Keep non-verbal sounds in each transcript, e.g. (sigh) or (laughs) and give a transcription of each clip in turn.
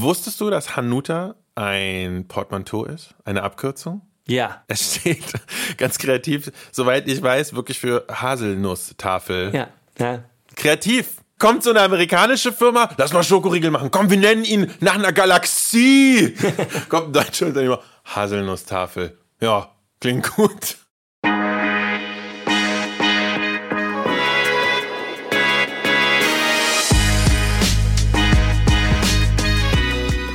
Wusstest du, dass Hanuta ein Portmanteau ist? Eine Abkürzung? Ja. Es steht (laughs) ganz kreativ, soweit ich weiß, wirklich für Haselnusstafel. Ja. ja. Kreativ. Kommt so eine amerikanische Firma, lass mal Schokoriegel machen. Komm, wir nennen ihn nach einer Galaxie. (laughs) Kommt ein deutscher Unternehmer, Haselnusstafel. Ja, klingt gut.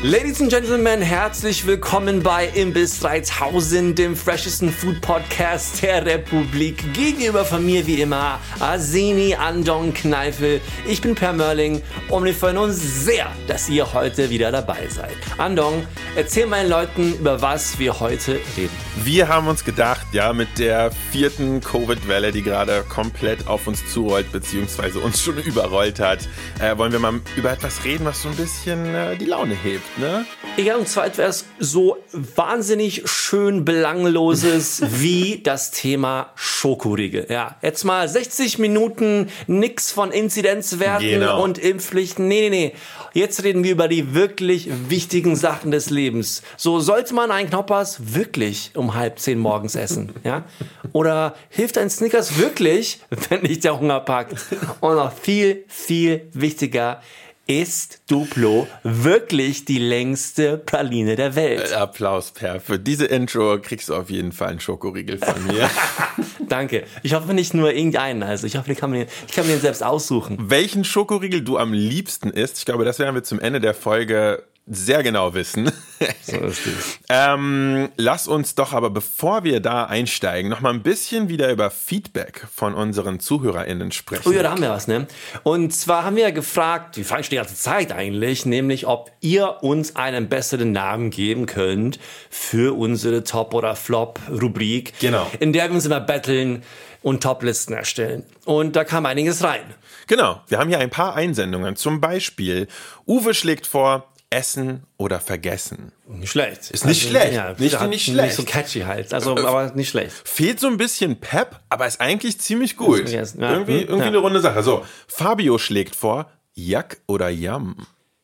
Ladies and Gentlemen, herzlich willkommen bei Imbiss 3000, dem freshesten Food Podcast der Republik. Gegenüber von mir wie immer Arseni Andong Kneifel. Ich bin Per Mörling und wir freuen uns sehr, dass ihr heute wieder dabei seid. Andong, erzähl meinen Leuten, über was wir heute reden. Wir haben uns gedacht, ja, mit der vierten Covid-Welle, die gerade komplett auf uns zurollt, beziehungsweise uns schon (laughs) überrollt hat, äh, wollen wir mal über etwas reden, was so ein bisschen äh, die Laune hebt ne? Ja, und zwar etwas so wahnsinnig schön belangloses (laughs) wie das Thema Schokoriegel. Ja, jetzt mal 60 Minuten nix von Inzidenzwerten Genau. und Impfpflichten. Nee, nee, nee. Jetzt reden wir über die wirklich wichtigen Sachen des Lebens. So sollte man einen Knoppers wirklich um halb zehn morgens essen, (laughs) ja? Oder hilft ein Snickers wirklich, (laughs) wenn dich der Hunger packt? Und noch viel, viel wichtiger, ist Duplo wirklich die längste Praline der Welt? Applaus, Per. Für diese Intro kriegst du auf jeden Fall einen Schokoriegel von mir. (laughs) Danke. Ich hoffe nicht nur irgendeinen. Also ich hoffe, ich kann mir den, ich kann mir den selbst aussuchen. Welchen Schokoriegel du am liebsten isst, ich glaube, das werden wir zum Ende der Folge sehr genau wissen. (laughs) So ist es. ähm, lass uns doch aber, bevor wir da einsteigen, noch mal ein bisschen wieder über Feedback von unseren ZuhörerInnen sprechen. Oh ja, da haben wir was, ne? Und zwar haben wir gefragt, wir fragen schon die ganze Zeit eigentlich, nämlich ob ihr uns einen besseren Namen geben könnt für unsere Top- oder Flop-Rubrik, Genau. in der wir uns immer betteln und Top-Listen erstellen. Und da kam einiges rein. Genau, wir haben hier ein paar Einsendungen. Zum Beispiel, Uwe schlägt vor, Essen oder Vergessen. Nicht schlecht. Ist nicht schlecht. Ja, Nicht- nicht Nicht schlecht. so catchy halt. Also, aber nicht schlecht. Fehlt so ein bisschen Pep, aber ist eigentlich ziemlich gut. ja. Irgendwie, Hm, irgendwie ja. eine runde Sache. So, Fabio schlägt vor, Jack oder Yam.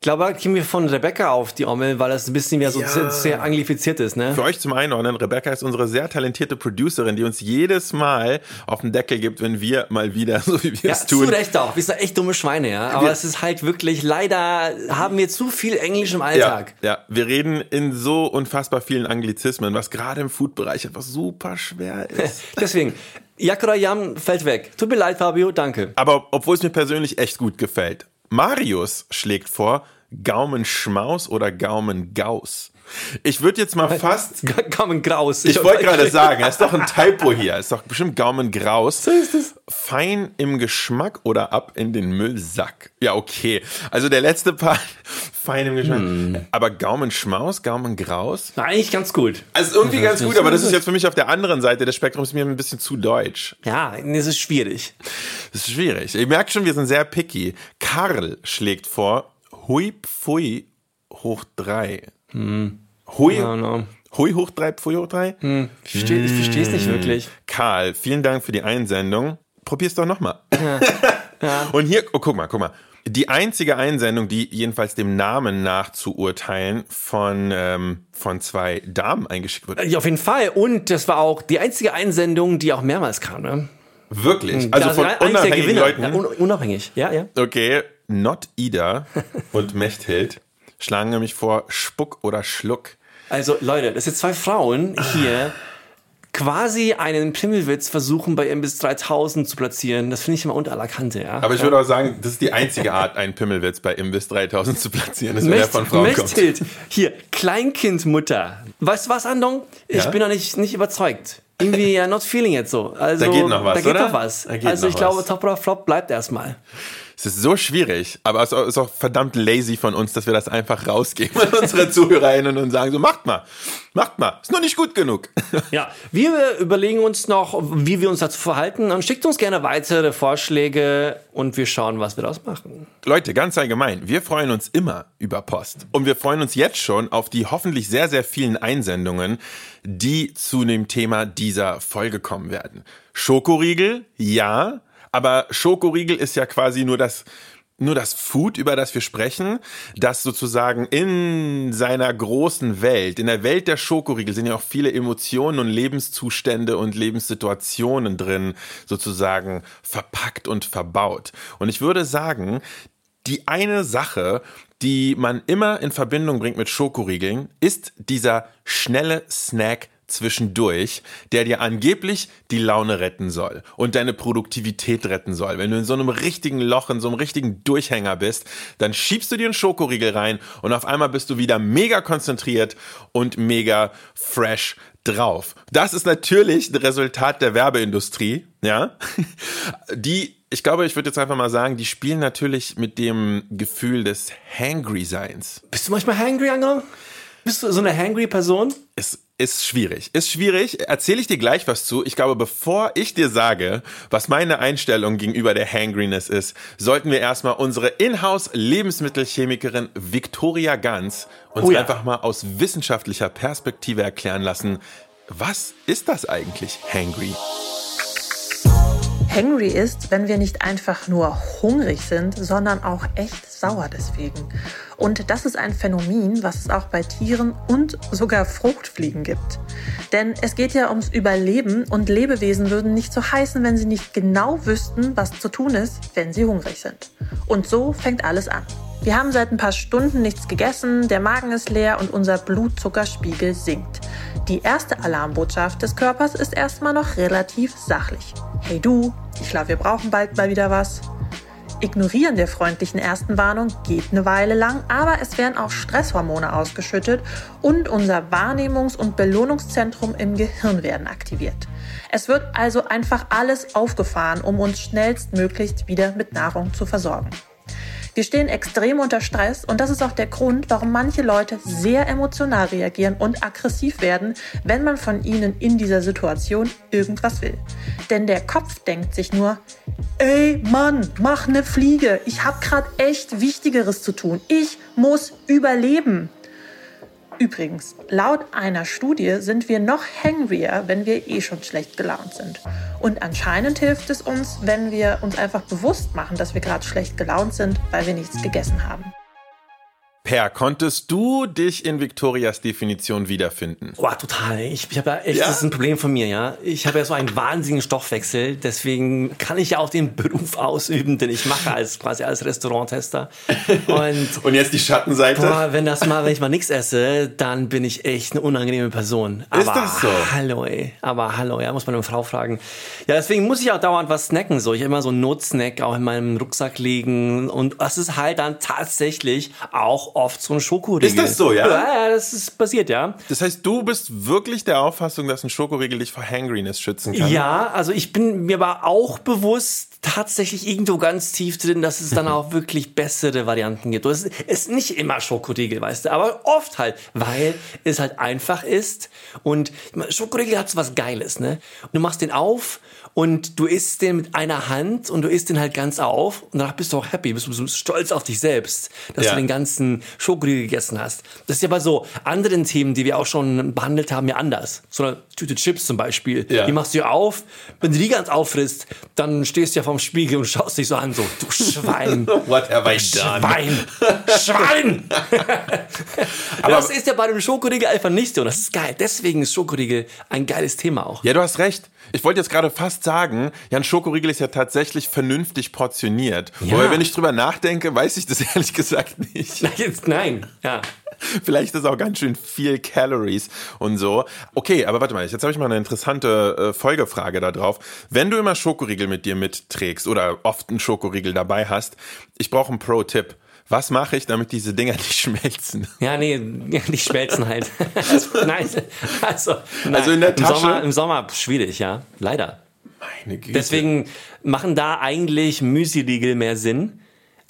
Ich glaube, da kriegen wir von Rebecca auf die Ommel, weil das ein bisschen mehr so Ja. sehr, sehr anglifiziert ist, ne? Für euch zum Einordnen, Rebecca ist unsere sehr talentierte Producerin, die uns jedes Mal auf den Deckel gibt, wenn wir mal wieder, (laughs) so wie wir Ja, es zu tun. Recht auch. Wir sind echt dumme Schweine, ja. Aber Wir- es ist halt wirklich, leider haben wir zu viel Englisch im Ja, Alltag. ja, wir reden in so unfassbar vielen Anglizismen, was gerade im Food-Bereich einfach super schwer (laughs) ist. Deswegen, Jam fällt weg. Tut mir leid, Fabio, danke. Aber obwohl es mir persönlich echt gut gefällt. Marius schlägt vor, Gaumenschmaus oder Gaumengaus. Ich würde jetzt mal fast Common Graus. Ich wollte gerade (laughs) sagen, es ist doch ein Typo hier. Es ist doch bestimmt Gaumengraus. So ist es. Fein im Geschmack oder ab in den Müllsack? Ja, okay. Also der letzte Part, (laughs) fein im Geschmack. Hm. Aber Gaumenschmaus, Gaumengraus? Na, eigentlich ganz gut. Also irgendwie ganz gut, aber das ist jetzt für mich auf der anderen Seite des Spektrums mir ein bisschen zu deutsch. Ja, es ist schwierig. Das ist schwierig. Ich merke schon, wir sind sehr picky. Karl schlägt vor, hui pfui hoch drei. Hui, No, no. hui hoch drei, pfui hoch drei? Ich verstehe ich verstehe es nicht Hm. wirklich. Karl, vielen Dank für die Einsendung. Probier's doch nochmal. (laughs) Und hier, oh, guck mal, guck mal. Die einzige Einsendung, die jedenfalls dem Namen nach zu urteilen von, ähm, von zwei Damen eingeschickt wurde. Ja, auf jeden Fall. Und das war auch die einzige Einsendung, die auch mehrmals kam, ne? Wirklich. Also Das von unabhängigen Gewinner. Leuten. Ja, un unabhängig, ja, ja. Okay, Not Ida (laughs) und Mechthild schlagen nämlich vor Spuck oder Schluck. Also Leute, das sind zwei Frauen hier quasi einen Pimmelwitz versuchen bei Imbiss 3000 zu platzieren. Das finde ich immer unter aller Kante, ja. Aber ich würde auch sagen, das ist die einzige Art, einen Pimmelwitz bei Imbiss 3000 zu platzieren, er Mecht, von Frauen kommt. Mechthild, hier, Kleinkindmutter. Weißt du was, Andong? Ich Ja? bin noch nicht, nicht überzeugt. Irgendwie ja not feeling it so. Also, Da geht noch was, Da geht oder? noch was. Geht also noch ich glaube, was. Top oder Flop bleibt erstmal. Es ist so schwierig, aber es ist auch verdammt lazy von uns, dass wir das einfach rausgeben an unsere ZuhörerInnen und sagen so, macht mal, macht mal, ist noch nicht gut genug. (laughs) Ja, wir überlegen uns noch, wie wir uns dazu verhalten und schickt uns gerne weitere Vorschläge und wir schauen, was wir daraus machen. Leute, ganz allgemein, wir freuen uns immer über Post. Und wir freuen uns jetzt schon auf die hoffentlich sehr, sehr vielen Einsendungen, die zu dem Thema dieser Folge kommen werden. Schokoriegel, ja, aber Schokoriegel ist ja quasi nur das nur das Food, über das wir sprechen, das sozusagen in seiner großen Welt, in der Welt der Schokoriegel sind ja auch viele Emotionen und Lebenszustände und Lebenssituationen drin, sozusagen verpackt und verbaut. Und ich würde sagen, die eine Sache, die man immer in Verbindung bringt mit Schokoriegeln, ist dieser schnelle Snack zwischendurch, der dir angeblich die Laune retten soll und deine Produktivität retten soll. Wenn du in so einem richtigen Loch, in so einem richtigen Durchhänger bist, dann schiebst du dir einen Schokoriegel rein und auf einmal bist du wieder mega konzentriert und mega fresh drauf. Das ist natürlich ein Resultat der Werbeindustrie, ja, (laughs) die ich glaube, ich würde jetzt einfach mal sagen, die spielen natürlich mit dem Gefühl des Hangry-Seins. Bist du manchmal hangry, Anna? Bist du so eine hangry Person? Es ist schwierig. Ist schwierig. Erzähle ich dir gleich was zu. Ich glaube, bevor ich dir sage, was meine Einstellung gegenüber der Hangriness ist, sollten wir erstmal unsere Inhouse-Lebensmittelchemikerin Victoria Ganz uns oh ja. einfach mal aus wissenschaftlicher Perspektive erklären lassen, was ist das eigentlich, Hangry? Hangry ist, wenn wir nicht einfach nur hungrig sind, sondern auch echt sauer deswegen. Und das ist ein Phänomen, was es auch bei Tieren und sogar Fruchtfliegen gibt. Denn es geht ja ums Überleben und Lebewesen würden nicht so heißen, wenn sie nicht genau wüssten, was zu tun ist, wenn sie hungrig sind. Und so fängt alles an. Wir haben seit ein paar Stunden nichts gegessen, der Magen ist leer und unser Blutzuckerspiegel sinkt. Die erste Alarmbotschaft des Körpers ist erstmal noch relativ sachlich. Hey du, ich glaube, wir brauchen bald mal wieder was. Ignorieren der freundlichen ersten Warnung geht eine Weile lang, aber es werden auch Stresshormone ausgeschüttet und unser Wahrnehmungs- und Belohnungszentrum im Gehirn werden aktiviert. Es wird also einfach alles aufgefahren, um uns schnellstmöglichst wieder mit Nahrung zu versorgen. Wir stehen extrem unter Stress und das ist auch der Grund, warum manche Leute sehr emotional reagieren und aggressiv werden, wenn man von ihnen in dieser Situation irgendwas will. Denn der Kopf denkt sich nur, ey Mann, mach ne Fliege, ich hab grad echt Wichtigeres zu tun. Ich muss überleben. Übrigens, laut einer Studie sind wir noch hangrier, wenn wir eh schon schlecht gelaunt sind. Und anscheinend hilft es uns, wenn wir uns einfach bewusst machen, dass wir gerade schlecht gelaunt sind, weil wir nichts gegessen haben. Per, konntest du dich in Victorias Definition wiederfinden? Boah, total. Ich, ich habe ja echt, ja? das ist ein Problem von mir, ja. Ich habe ja so einen wahnsinnigen Stoffwechsel, deswegen kann ich ja auch den Beruf ausüben, den ich mache als quasi als Restauranttester. (laughs) Und, Und jetzt die Schattenseite? Boah, wenn das mal, wenn ich mal nichts esse, dann bin ich echt eine unangenehme Person. Aber ist das so? Hallo, ey. Aber hallo, ja, muss man eine Frau fragen. Ja, deswegen muss ich auch dauernd was snacken. So, ich habe immer so einen Notsnack auch in meinem Rucksack liegen. Und das ist halt dann tatsächlich auch oft so ein Schokoriegel. Ist das so, ja? Ja, das ist passiert, ja. Das heißt, du bist wirklich der Auffassung, dass ein Schokoriegel dich vor Hangriness schützen kann? Ja, also ich bin mir aber auch bewusst, tatsächlich irgendwo ganz tief drin, dass es dann auch wirklich bessere Varianten gibt. Es ist nicht immer Schokoriegel, weißt du, aber oft halt, weil es halt einfach ist und Schokoriegel hat so was Geiles, ne? Und du machst den auf und du isst den mit einer Hand und du isst den halt ganz auf und danach bist du auch happy, bist du stolz auf dich selbst, dass ja. du den ganzen Schokoriegel gegessen hast. Das ist ja bei so anderen Themen, die wir auch schon behandelt haben, ja anders. So eine Tüte Chips zum Beispiel, ja. die machst du ja auf, wenn du die ganz auffrisst, dann stehst du ja vorm Spiegel und schaust dich so an, so, du Schwein. (laughs) What have I done? Schwein! Schwein! (laughs) Aber das ist ja bei dem Schokoriegel einfach nicht so. Das ist geil. Deswegen ist Schokoriegel ein geiles Thema auch. Ja, du hast recht. Ich wollte jetzt gerade fast sagen, ja, ein Schokoriegel ist ja tatsächlich vernünftig portioniert. Ja. Wobei, wenn ich drüber nachdenke, weiß ich das (laughs) ehrlich gesagt nicht. Nein, jetzt, nein. ja. (laughs) Vielleicht ist auch ganz schön viel Calories und so. Okay, aber warte mal, jetzt habe ich mal eine interessante äh, Folgefrage da drauf. Wenn du immer Schokoriegel mit dir mitträgst oder oft einen Schokoriegel dabei hast, ich brauche einen Pro-Tipp. Was mache ich, damit diese Dinger (laughs) nicht schmelzen? Ja, nee, nicht schmelzen halt. also, nein, also, nein. also in der Tasche. Im Sommer, Im Sommer schwierig, ja, leider. Meine Güte. Deswegen machen da eigentlich Müsli-Riegel mehr Sinn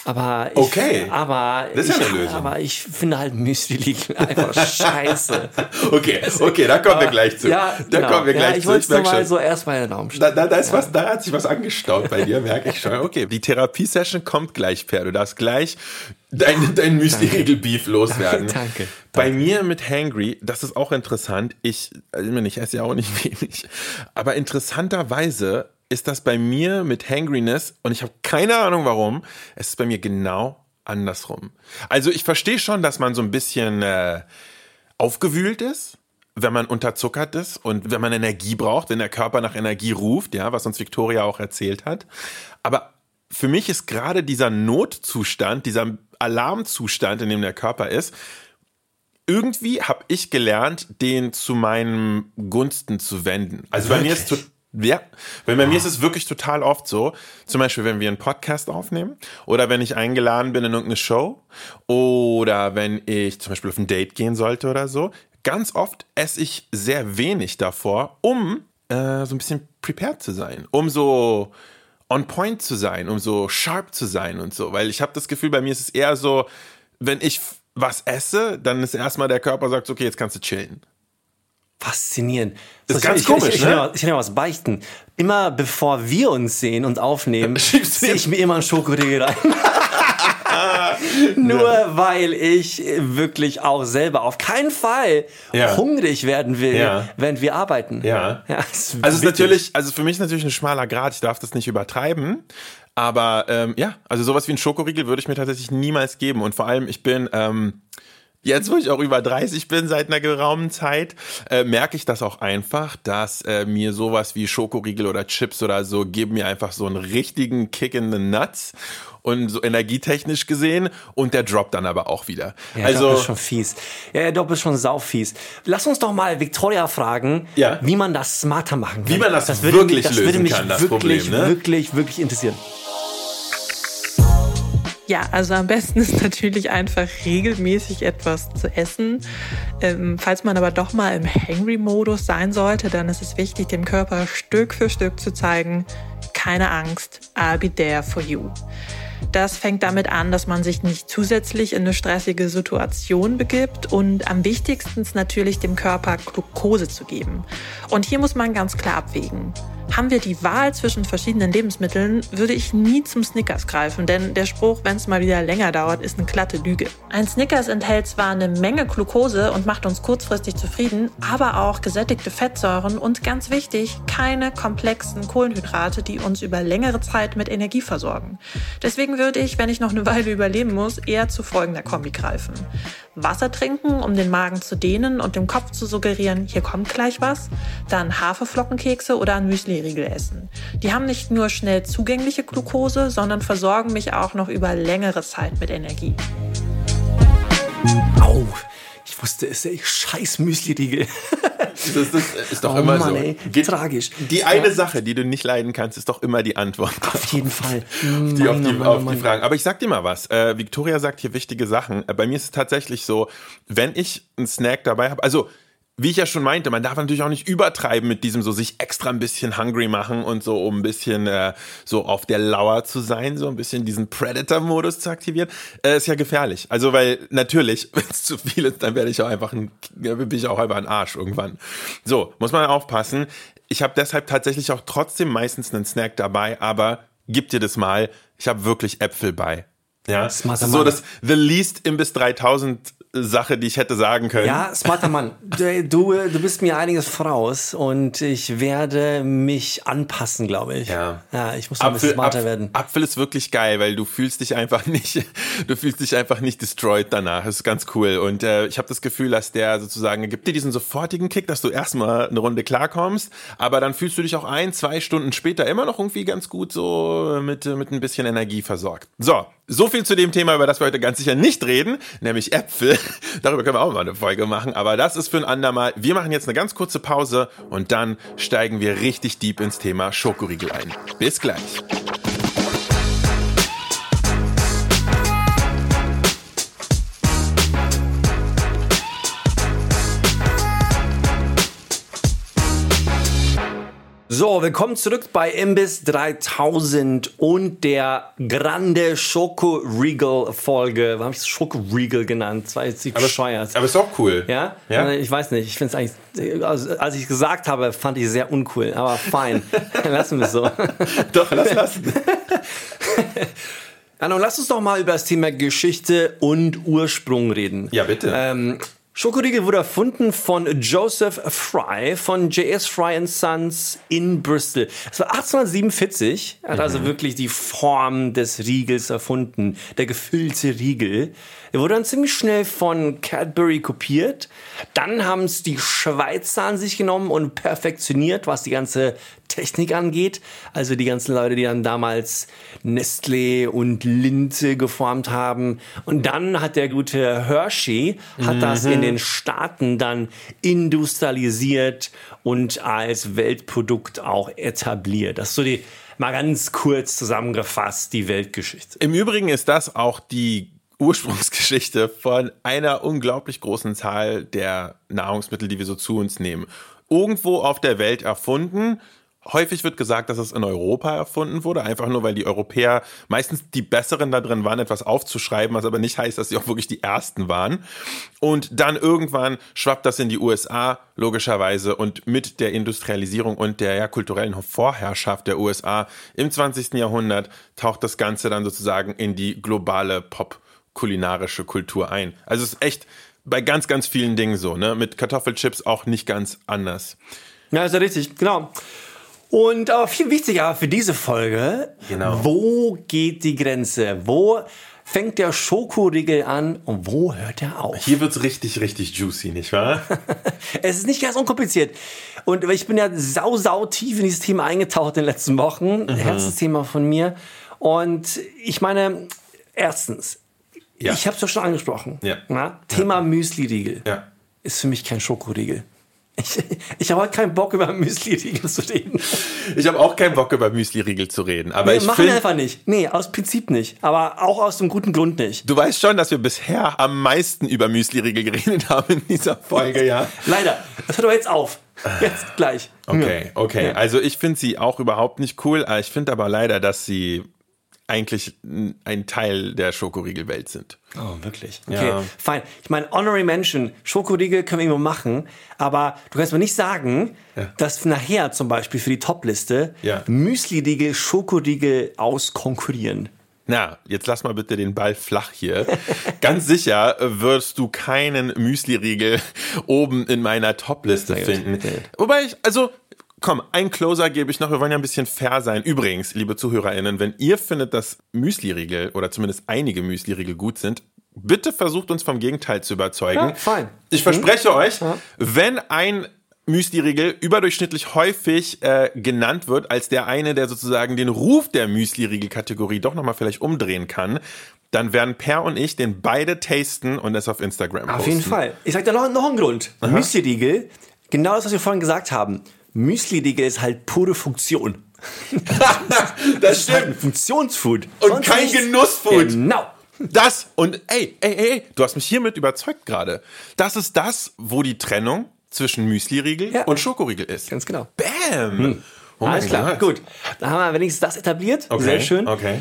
aber ich, okay. aber das ist ich, ja eine Lösung. Aber ich finde halt Müsli einfach (laughs) scheiße. okay, okay, da kommen wir gleich zu. Ja, da genau. kommen wir gleich ja, ich zu. Ich wollte mal so erst mal in den Raum da, da, da, ist ja. was, da hat sich was angestaut bei dir, merke ich schon. Okay, die Therapiesession kommt gleich, Per. Du darfst gleich dein, dein Müsli-Riegel-Beef (laughs) loswerden. Danke. Bei mir mit Hangry, das ist auch interessant. Ich, also ich esse ja auch nicht (laughs) wenig. Aber interessanterweise ist das bei mir mit Hangriness, und ich habe keine Ahnung warum, es ist bei mir genau andersrum. Also ich verstehe schon, dass man so ein bisschen äh, aufgewühlt ist, wenn man unterzuckert ist und wenn man Energie braucht, wenn der Körper nach Energie ruft, ja, was uns Victoria auch erzählt hat. Aber für mich ist gerade dieser Notzustand, dieser Alarmzustand, in dem der Körper ist, irgendwie habe ich gelernt, den zu meinem Gunsten zu wenden. Also bei mir ist ja, weil bei mir ist es wirklich total oft so, zum Beispiel, wenn wir einen Podcast aufnehmen oder wenn ich eingeladen bin in irgendeine Show oder wenn ich zum Beispiel auf ein Date gehen sollte oder so, ganz oft esse ich sehr wenig davor, um äh, so ein bisschen prepared zu sein, um so on point zu sein, um so sharp zu sein und so, weil ich habe das Gefühl, bei mir ist es eher so, wenn ich was esse, dann ist erstmal der Körper sagt, okay, jetzt kannst du chillen. Faszinierend. Das ist So, ganz ich, komisch, ich, ich, ne? Kann ja- ich kann ja was beichten. Immer bevor wir uns sehen und aufnehmen, (laughs) dir- ich mir immer einen Schokoriegel rein. (laughs) (laughs) Nur weil ich wirklich auch selber auf keinen Fall Ja. hungrig werden will, Ja. während wir arbeiten. Ja. ja Also es ist natürlich, also für mich ist natürlich ein schmaler Grad, ich darf das nicht übertreiben. Aber ähm, ja, also sowas wie ein Schokoriegel würde ich mir tatsächlich niemals geben. Und vor allem, ich bin, ähm, jetzt wo ich auch über 30 bin, seit einer geraumen Zeit, äh, merke ich das auch einfach, dass äh, mir sowas wie Schokoriegel oder Chips oder so geben mir einfach so einen richtigen Kick in the Nuts. Und so energietechnisch gesehen und der droppt dann aber auch wieder. Ja, also Dopp ist schon fies. Ja, ja, Dopp ist schon saufies. Lass uns doch mal Victoria fragen, Ja. wie man das smarter machen kann. Wie man das würde wirklich mich, das lösen würde mich kann, das wirklich, Problem, ne? wirklich, wirklich interessieren. Ja, also am besten ist natürlich einfach regelmäßig etwas zu essen. Ähm, falls man aber doch mal im Hangry-Modus sein sollte, dann ist es wichtig, dem Körper Stück für Stück zu zeigen, keine Angst, I'll be there for you. Das fängt damit an, dass man sich nicht zusätzlich in eine stressige Situation begibt und am wichtigsten ist natürlich dem Körper Glucose zu geben. Und hier muss man ganz klar abwägen. Haben wir die Wahl zwischen verschiedenen Lebensmitteln, würde ich nie zum Snickers greifen, denn der Spruch, wenn es mal wieder länger dauert, ist eine glatte Lüge. Ein Snickers enthält zwar eine Menge Glucose und macht uns kurzfristig zufrieden, aber auch gesättigte Fettsäuren und ganz wichtig, keine komplexen Kohlenhydrate, die uns über längere Zeit mit Energie versorgen. Deswegen würde ich, wenn ich noch eine Weile überleben muss, eher zu folgender Kombi greifen. Wasser trinken, um den Magen zu dehnen und dem Kopf zu suggerieren, hier kommt gleich was. Dann Haferflockenkekse oder ein Müsli-Riegel essen. Die haben nicht nur schnell zugängliche Glucose, sondern versorgen mich auch noch über längere Zeit mit Energie. Au, ich wusste es, ey, scheiß Müsli-Riegel. das, das ist doch Oh immer Mann, so. ey, Geht- tragisch. Die eine Sache, die du nicht leiden kannst, ist doch immer die Antwort. Auf jeden Fall. die auf Mann, die, oh Mann, auf oh die Mann. Fragen. Aber ich sag dir mal was. Äh, Victoria sagt hier wichtige Sachen. Äh, bei mir ist es tatsächlich so, wenn ich einen Snack dabei habe, also wie ich ja schon meinte, man darf natürlich auch nicht übertreiben mit diesem so sich extra ein bisschen hungry machen und so, um ein bisschen äh, so auf der Lauer zu sein, so ein bisschen diesen Predator-Modus zu aktivieren, äh, ist ja gefährlich. Also weil natürlich, (laughs) wenn es zu viel ist, dann werde ich auch einfach ein, ja, bin ich auch einfach ein Arsch irgendwann. So, muss man aufpassen. Ich habe deshalb tatsächlich auch trotzdem meistens einen Snack dabei, aber gib dir das mal. Ich habe wirklich Äpfel bei. Ja, das so das The Least Imbiss 3000 Sache, die ich hätte sagen können. Ja, smarter Mann. (laughs) Du, du, bist mir einiges voraus und ich werde mich anpassen, glaube ich. Ja. Ja, ich muss noch ein bisschen smarter Apf- werden. Apfel ist wirklich geil, weil du fühlst dich einfach (laughs) nicht, du fühlst dich einfach nicht destroyed danach. Das ist ganz cool. Und äh, ich habe das Gefühl, dass der sozusagen er gibt dir diesen sofortigen Kick, dass du erstmal eine Runde klarkommst, aber dann fühlst du dich auch ein, zwei Stunden später immer noch irgendwie ganz gut so mit, mit ein bisschen Energie versorgt. So, so viel zu dem Thema, über das wir heute ganz sicher nicht reden, nämlich Äpfel. (laughs) Darüber können wir auch mal eine Folge machen, aber das ist für ein andermal. Wir machen jetzt eine ganz kurze Pause und dann steigen wir richtig deep ins Thema Schokoriegel ein. Bis gleich. So, willkommen zurück bei Imbiss 3000 und der Grande Schoko Regal Folge. Warum habe ich es Schoko Regal genannt? Das war jetzt nicht bescheuert. Aber ist auch cool. ja? Ja. Äh, Ich weiß nicht. Ich finde es eigentlich, also, als ich es gesagt habe, fand ich es sehr uncool. Aber fein. (laughs) Lassen wir es so. (laughs) Doch, lass lassen. (laughs) Nun lass uns doch mal über das Thema Geschichte und Ursprung reden. Ja, bitte. Ähm, Schokoriegel wurde erfunden von Joseph Fry von J.S. Fry Sons in Bristol. Es war 1847, er hat also wirklich die Form des Riegels erfunden, der gefüllte Riegel. Er wurde dann ziemlich schnell von Cadbury kopiert. Dann haben es die Schweizer an sich genommen und perfektioniert, was die ganze Technik angeht. Also die ganzen Leute, die dann damals Nestlé und Linte geformt haben. Und dann hat der gute Hershey, hat das in den Staaten dann industrialisiert und als Weltprodukt auch etabliert. Das ist so die, mal ganz kurz zusammengefasst, die Weltgeschichte. Im Übrigen ist das auch die Ursprungsgeschichte von einer unglaublich großen Zahl der Nahrungsmittel, die wir so zu uns nehmen. Irgendwo auf der Welt erfunden. Häufig wird gesagt, dass es in Europa erfunden wurde, einfach nur weil die Europäer meistens die Besseren da drin waren, etwas aufzuschreiben, was aber nicht heißt, dass sie auch wirklich die Ersten waren. Und dann irgendwann schwappt das in die USA, logischerweise, und mit der Industrialisierung und der ja, kulturellen Vorherrschaft der USA im 20. Jahrhundert taucht das Ganze dann sozusagen in die globale Pop- kulinarische Kultur ein. Also es ist echt bei ganz, ganz vielen Dingen so, ne? Mit Kartoffelchips auch nicht ganz anders. Ja, ist ja richtig, genau. Und aber viel wichtiger für diese Folge, Genau. wo geht die Grenze? Wo fängt der Schokoriegel an und wo hört er auf? Hier wird's richtig, richtig juicy, nicht wahr? (laughs) Es ist nicht ganz unkompliziert. Und ich bin ja sau, sau tief in dieses Thema eingetaucht in den letzten Wochen. Mhm. Herzensthema von mir. Und ich meine, erstens, Ja. ich habe es ja schon angesprochen. Ja. Na, Thema Müsli-Riegel ja. ist für mich kein Schokoriegel. Ich, ich habe heute keinen Bock, über Müsli-Riegel zu reden. Ich habe auch keinen Bock, über Müsli-Riegel zu reden. Aber Nee, ich machen wir einfach nicht. Nee, aus Prinzip nicht. Aber auch aus einem guten Grund nicht. du weißt schon, dass wir bisher am meisten über Müsli-Riegel geredet haben in dieser Folge, ja? Leider. Das hört aber jetzt auf. Jetzt gleich. Okay, okay. Also ich finde sie auch überhaupt nicht cool. Ich finde aber leider, dass sie eigentlich ein Teil der Schokoriegelwelt sind. Oh, wirklich? Okay, Ja. fein. Ich meine, Honorary Mention, Schokoriegel können wir irgendwo machen, aber du kannst mir nicht sagen, dass nachher zum Beispiel für die Top-Liste Ja. Müsli-Riegel Schokoriegel auskonkurrieren. Na, jetzt lass mal bitte den Ball flach hier. (laughs) Ganz sicher wirst du keinen Müsli-Riegel (laughs) oben in meiner Top-Liste finden. Wobei ich, also, komm, ein Closer gebe ich noch. Wir wollen ja ein bisschen fair sein. Übrigens, liebe ZuhörerInnen, wenn ihr findet, dass Müsli-Riegel oder zumindest einige Müsli-Riegel gut sind, bitte versucht uns vom Gegenteil zu überzeugen. Ja, fein. Ich verspreche euch, wenn ein Müsli-Riegel überdurchschnittlich häufig äh, genannt wird als der eine, der sozusagen den Ruf der Müsli-Riegel-Kategorie doch nochmal vielleicht umdrehen kann, dann werden Per und ich den beide tasten und es auf Instagram Auf posten. jeden Fall. Ich sag dir noch, noch einen Grund. Müsli-Riegel, genau das, was wir vorhin gesagt haben. Müsli-Riegel ist halt pure Funktion. (laughs) Das ist halt ein Funktionsfood. Und Sonst kein nichts. Genussfood. Genau. Das und ey, ey, ey, ey, du hast mich hiermit überzeugt gerade. Das ist das, wo die Trennung zwischen Müsli-Riegel Ja. und Schokoriegel ist. Ganz genau. Bam! Oh mein Alles klar, Gott. gut. Da haben wir wenigstens das etabliert. Okay, Sehr schön. Okay.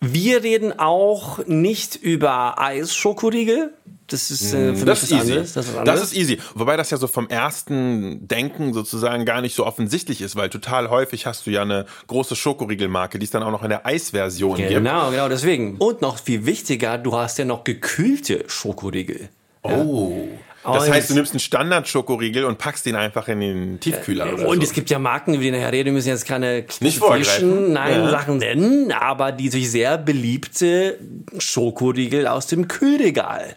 Wir reden auch nicht über Eis-Schokoriegel. Das ist äh, für Das mich ist easy. anderes. Das ist, Das ist easy. Wobei das ja so vom ersten Denken sozusagen gar nicht so offensichtlich ist, weil total häufig hast du ja eine große Schokoriegelmarke, die es dann auch noch in der Eisversion gibt. Genau, genau, deswegen. Und noch viel wichtiger, du hast ja noch gekühlte Schokoriegel. Oh. Das heißt, du nimmst einen Standard-Schokoriegel und packst den einfach in den Tiefkühler oder Und so. es gibt ja Marken, über die nachher reden, wir müssen jetzt keine spezifischen, nein, Ja. Sachen nennen, aber die sich sehr beliebte Schokoriegel aus dem Kühlregal,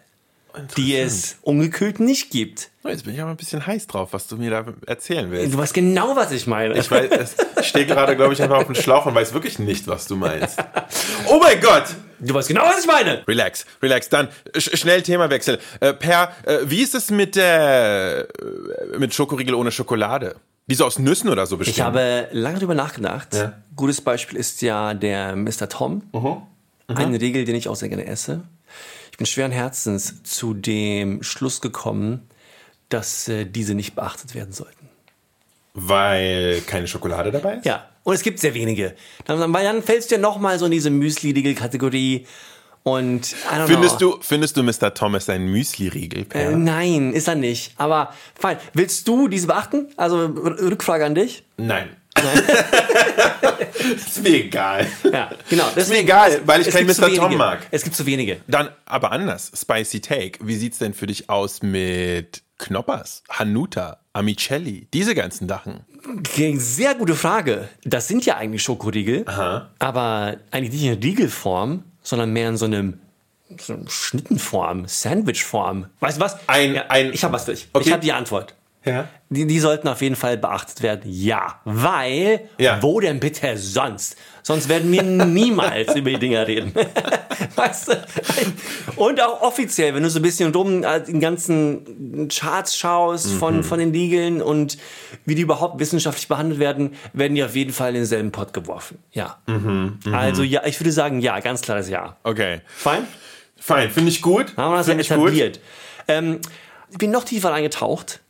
die es ungekühlt nicht gibt. Oh, Jetzt bin ich aber ein bisschen heiß drauf, was du mir da erzählen willst. Du weißt genau, was ich meine. Ich weiß, ich stehe gerade, glaube ich, einfach auf dem Schlauch und weiß wirklich nicht, was du meinst. Oh mein Gott! Du weißt genau, was ich meine. Relax, relax. Dann sch schnell Themawechsel. Äh, per, äh, wie ist es mit der äh, mit Schokoriegel ohne Schokolade? Die so aus Nüssen oder so bestehen? Ich habe lange drüber nachgedacht. Ja. Gutes Beispiel ist ja der Mr. Tom. Ein Riegel, den ich auch sehr gerne esse. Ich bin schweren Herzens zu dem Schluss gekommen, dass äh, diese nicht beachtet werden sollten. Weil keine Schokolade dabei ist? Ja, und es gibt sehr wenige. Dann, weil dann fällst du ja nochmal so in diese Müsli-Riegel-Kategorie. Und I don't Findest know. du, findest du Mr. Thomas ein Müsli-Riegel? Äh, nein, ist er nicht. Aber fein. Willst du diese beachten? Also Rückfrage an dich. Nein. (laughs) ist mir egal. Ja, genau. Ist mir egal, weil ich es kein gibt Mr. Tom mag. Es gibt zu wenige. Dann aber anders. Spicy Take. Wie sieht's denn für dich aus mit Knoppers, Hanuta, Amicelli, diese ganzen Sachen? Sehr gute Frage. Das sind ja eigentlich Schokoriegel, aber eigentlich nicht in Riegelform, sondern mehr in so einem, so Schnittenform, Sandwichform. Weißt du was? Ein- ja, ein- ich habe was für dich. Okay. Ich habe die Antwort. Ja. Die, die sollten auf jeden Fall beachtet werden. Ja, weil Ja. wo denn bitte sonst? Sonst werden wir (laughs) niemals über die Dinger reden. (laughs) weißt du? Und auch offiziell, wenn du so ein bisschen rum äh, den ganzen Charts schaust von, von den Riegeln und wie die überhaupt wissenschaftlich behandelt werden, werden die auf jeden Fall in denselben Pott geworfen. Ja. Also ja, ich würde sagen ja, ganz klares Ja. Okay. Fein? Fein, finde ich gut. Haben wir das ja etabliert. Ähm, ich bin noch tiefer eingetaucht.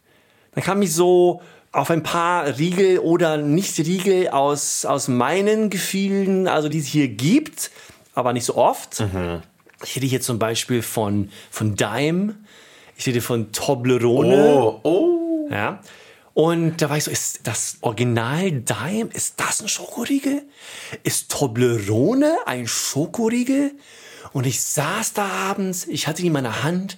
Dann kam ich so auf ein paar Riegel oder Nicht-Riegel aus, aus meinen Gefühlen, also die es hier gibt, aber nicht so oft. Mhm. Ich rede hier zum Beispiel von, von Dime. Ich rede von Toblerone. Oh, oh. Ja. Und da war ich so, ist das Original Dime, ist das ein Schokoriegel? Ist Toblerone ein Schokoriegel? Und ich saß da abends, ich hatte die in meiner Hand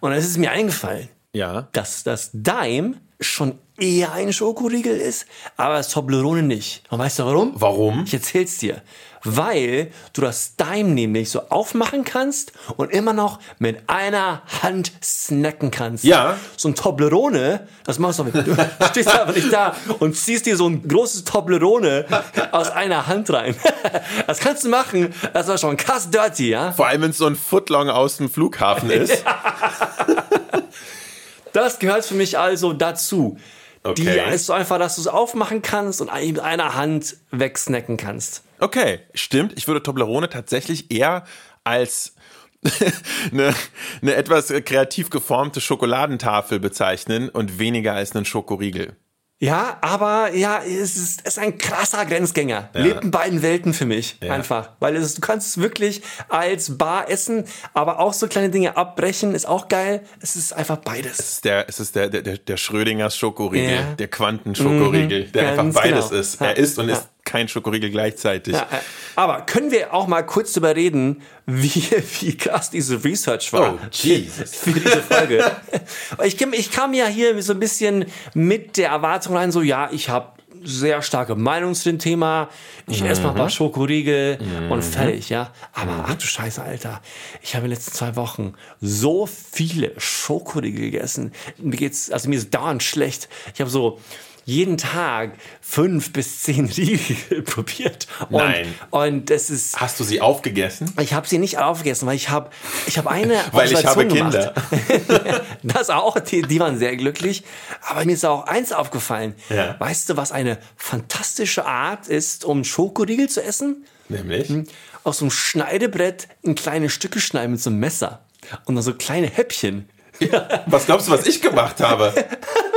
und es ist mir eingefallen, Ja. dass das Dime schon eher ein Schokoriegel ist, aber das Toblerone nicht. Und weißt du warum? Warum? Ich erzähl's dir. Weil du das Dime nämlich so aufmachen kannst und immer noch mit einer Hand snacken kannst. Ja. So ein Toblerone, das machst du mit. (laughs) Du stehst einfach nicht da und ziehst dir so ein großes Toblerone aus einer Hand rein. (laughs) Das kannst du machen, das war schon krass dirty, ja? Vor allem, wenn es so ein Footlong aus dem Flughafen (laughs) ist. Das gehört für mich also dazu. Die Okay. ist so einfach, dass du es aufmachen kannst und mit einer Hand wegsnacken kannst. Okay, stimmt. Ich würde Toblerone tatsächlich eher als (laughs) eine, eine etwas kreativ geformte Schokoladentafel bezeichnen und weniger als einen Schokoriegel. Ja, aber ja, es ist, es ist ein krasser Grenzgänger. Lebt in beiden Welten für mich. Einfach. Weil es, du kannst es wirklich als Bar essen, aber auch so kleine Dinge abbrechen, ist auch geil. Es ist einfach beides. Es ist der, es ist der, der, der der Schrödingers Schokoriegel, Ja. der Quantenschokoriegel, der ganz einfach beides genau. ist. Ja. Er ist und Ja. ist kein Schokoriegel gleichzeitig. Ja, aber können wir auch mal kurz darüber reden, wie, (laughs) wie krass diese Research war? Oh, Jesus. Für diese Folge. (laughs) ich, kam- ich kam ja hier so ein bisschen mit der Erwartung rein, so, ja, ich habe sehr starke Meinung zu dem Thema. Ich esse mal ein paar Schokoriegel und fertig, ja. Aber ach du Scheiße, Alter. Ich habe in den letzten zwei Wochen so viele Schokoriegel gegessen. Mir geht's, also mir ist dauernd schlecht. Ich habe so jeden Tag fünf bis zehn (laughs) Riegel probiert. Und, Nein. Und es ist, Hast du sie aufgegessen? ich habe sie nicht aufgegessen, weil ich habe ich habe eine (laughs) Weil ich habe Kinder. (laughs) Das auch, die, die waren sehr glücklich. Aber mir ist auch eins aufgefallen. Ja. Weißt du, was eine fantastische Art ist, um Schokoriegel zu essen? Nämlich? Aus so einem Schneidebrett in kleine Stücke schneiden mit so einem Messer. Und dann so kleine Häppchen. Was glaubst du, was ich gemacht habe?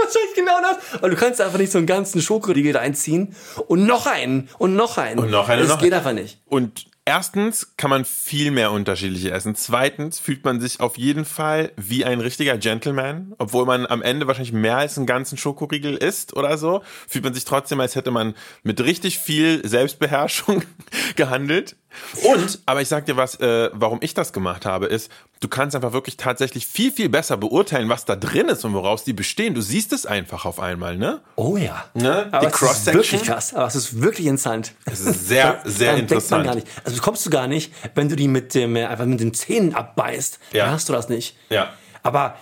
Wahrscheinlich genau das. Weil du kannst einfach nicht so einen ganzen Schokoriegel reinziehen und noch einen und noch einen. Und noch einen, Das noch geht einen. einfach nicht. Und erstens kann man viel mehr unterschiedliche essen. Zweitens fühlt man sich auf jeden Fall wie ein richtiger Gentleman, obwohl man am Ende wahrscheinlich mehr als einen ganzen Schokoriegel isst oder so, fühlt man sich trotzdem, als hätte man mit richtig viel Selbstbeherrschung (laughs) gehandelt. Und, aber ich sag dir was, äh, warum ich das gemacht habe, ist, du kannst einfach wirklich tatsächlich viel, viel besser beurteilen, was da drin ist und woraus die bestehen. Du siehst es einfach auf einmal, ne? Oh ja. Ne? Aber Die es ist Cross-Section. wirklich krass. Aber es ist wirklich interessant. Es ist sehr, sehr denkt man interessant. gar nicht. Also bekommst du gar nicht, wenn du die mit dem, äh, einfach mit den Zähnen abbeißt. Ja. Dann hast du das nicht. Ja. Aber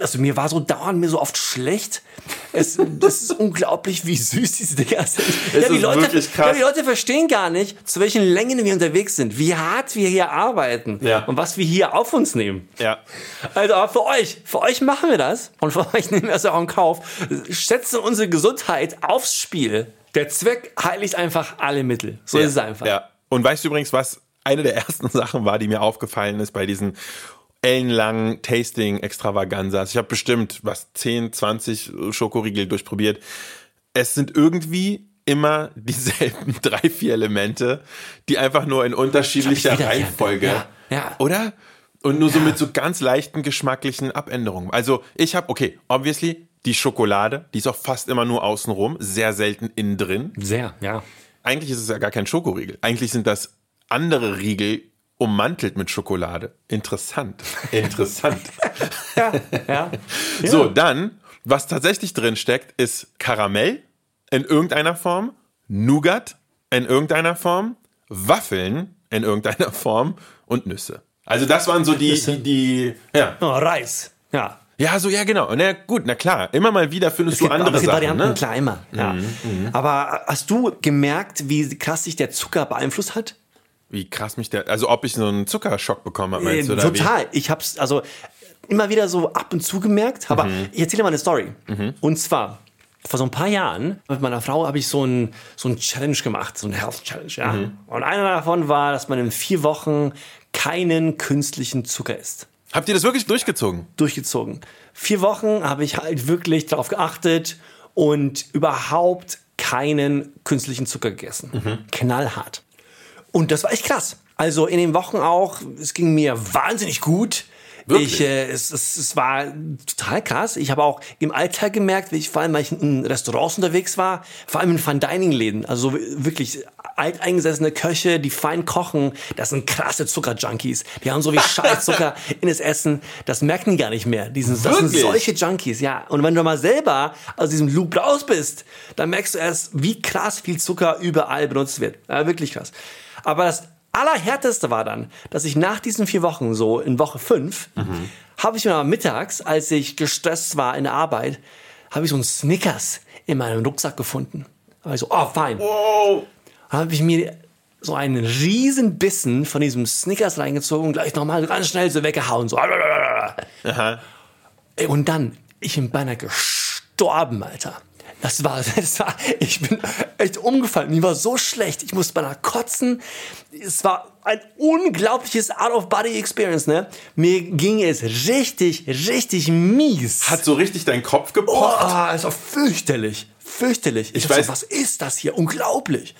also mir war so dauernd mir so oft schlecht. Es, das ist unglaublich, wie süß diese Dinger sind. ja, die ist Leute. Ja, die Leute verstehen gar nicht, zu welchen Längen wir unterwegs sind, wie hart wir hier arbeiten Ja. und was wir hier auf uns nehmen. Ja. Also aber für euch, für euch machen wir das und für euch (laughs) nehmen wir es auch in Kauf. Schätzen unsere Gesundheit aufs Spiel. Der Zweck heiligt einfach alle Mittel. So ist es einfach. Ja. Und weißt du übrigens, was eine der ersten (laughs) Sachen war, die mir aufgefallen ist bei diesen ellenlangen Tasting-Extravaganzas? Ich habe bestimmt was 10, 20 Schokoriegel durchprobiert. Es sind irgendwie immer (laughs) dieselben drei, vier Elemente, die einfach nur in unterschiedlicher. Reihenfolge. Ja, ja. Oder? Und nur so mit so ganz leichten geschmacklichen Abänderungen. Also ich habe, okay, obviously die Schokolade, die ist auch fast immer nur außenrum, sehr selten innen drin. Sehr, ja. eigentlich ist es ja gar kein Schokoriegel. Eigentlich sind das andere Riegel ummantelt mit Schokolade. Interessant. (laughs) Interessant. (laughs) ja, ja. (laughs) So, dann, was tatsächlich drin steckt, ist Karamell in irgendeiner Form, Nougat in irgendeiner Form, Waffeln in irgendeiner Form und Nüsse. Also das waren so die, die, die ja. Oh, Reis. Ja. Ja, so, ja, genau. Na gut, na klar. Immer mal wieder findest du andere Sachen. Varianten, ne? klar, immer. Ja. Mhm, Aber hast du gemerkt, wie krass sich der Zucker beeinflusst hat? Wie krass mich der, also ob ich so einen Zuckerschock bekommen habe, meinst du? Äh, Oder total. Ich hab's also immer wieder so ab und zu gemerkt. Aber Mhm. ich erzähle mal eine Story. Und zwar, vor so ein paar Jahren mit meiner Frau habe ich so ein, so ein Challenge gemacht, so ein Health Challenge, ja. Mhm. Und einer davon war, dass man in vier Wochen keinen künstlichen Zucker isst. Wie? Habt ihr das wirklich durchgezogen? Durchgezogen. Vier Wochen habe ich halt wirklich darauf geachtet und überhaupt keinen künstlichen Zucker gegessen. Mhm. Knallhart. Und das war echt krass. Also in den Wochen auch, es ging mir wahnsinnig gut. Wirklich? Ich, äh, es, es, es war total krass. Ich habe auch im Alltag gemerkt, wie ich vor allem, weil ich in Restaurants unterwegs war, vor allem in Fine-Dining-Läden, also wirklich alteingesessene Köche, die fein kochen, das sind krasse Zuckerjunkies. Die haben so wie (laughs) Scheißzucker in das Essen. Das merken die gar nicht mehr. Die sind, das sind solche Junkies, ja. Und wenn du mal selber aus diesem Loop raus bist, dann merkst du erst, wie krass viel Zucker überall benutzt wird. Ja, wirklich krass. Aber das Allerhärteste war dann, dass ich nach diesen vier Wochen, so in Woche fünf, habe ich mir mal mittags, als ich gestresst war in der Arbeit, habe ich so einen Snickers in meinem Rucksack gefunden. Da war ich so, oh, fein. Dann habe ich mir so einen riesen Bissen von diesem Snickers reingezogen und gleich nochmal ganz schnell so weggehauen. So. Aha. Und dann, ich bin beinahe gestorben, Alter. Das war, (laughs) das war, ich bin echt umgefallen. Mir war so schlecht. Ich musste beinahe kotzen. Es war ein unglaubliches Out-of-Body-Experience, ne? Mir ging es richtig, richtig mies. Hat so richtig deinen Kopf oh, gepocht. es war fürchterlich. Fürchterlich. Ich, Ich weiß, weiß- so, was ist das hier? Unglaublich.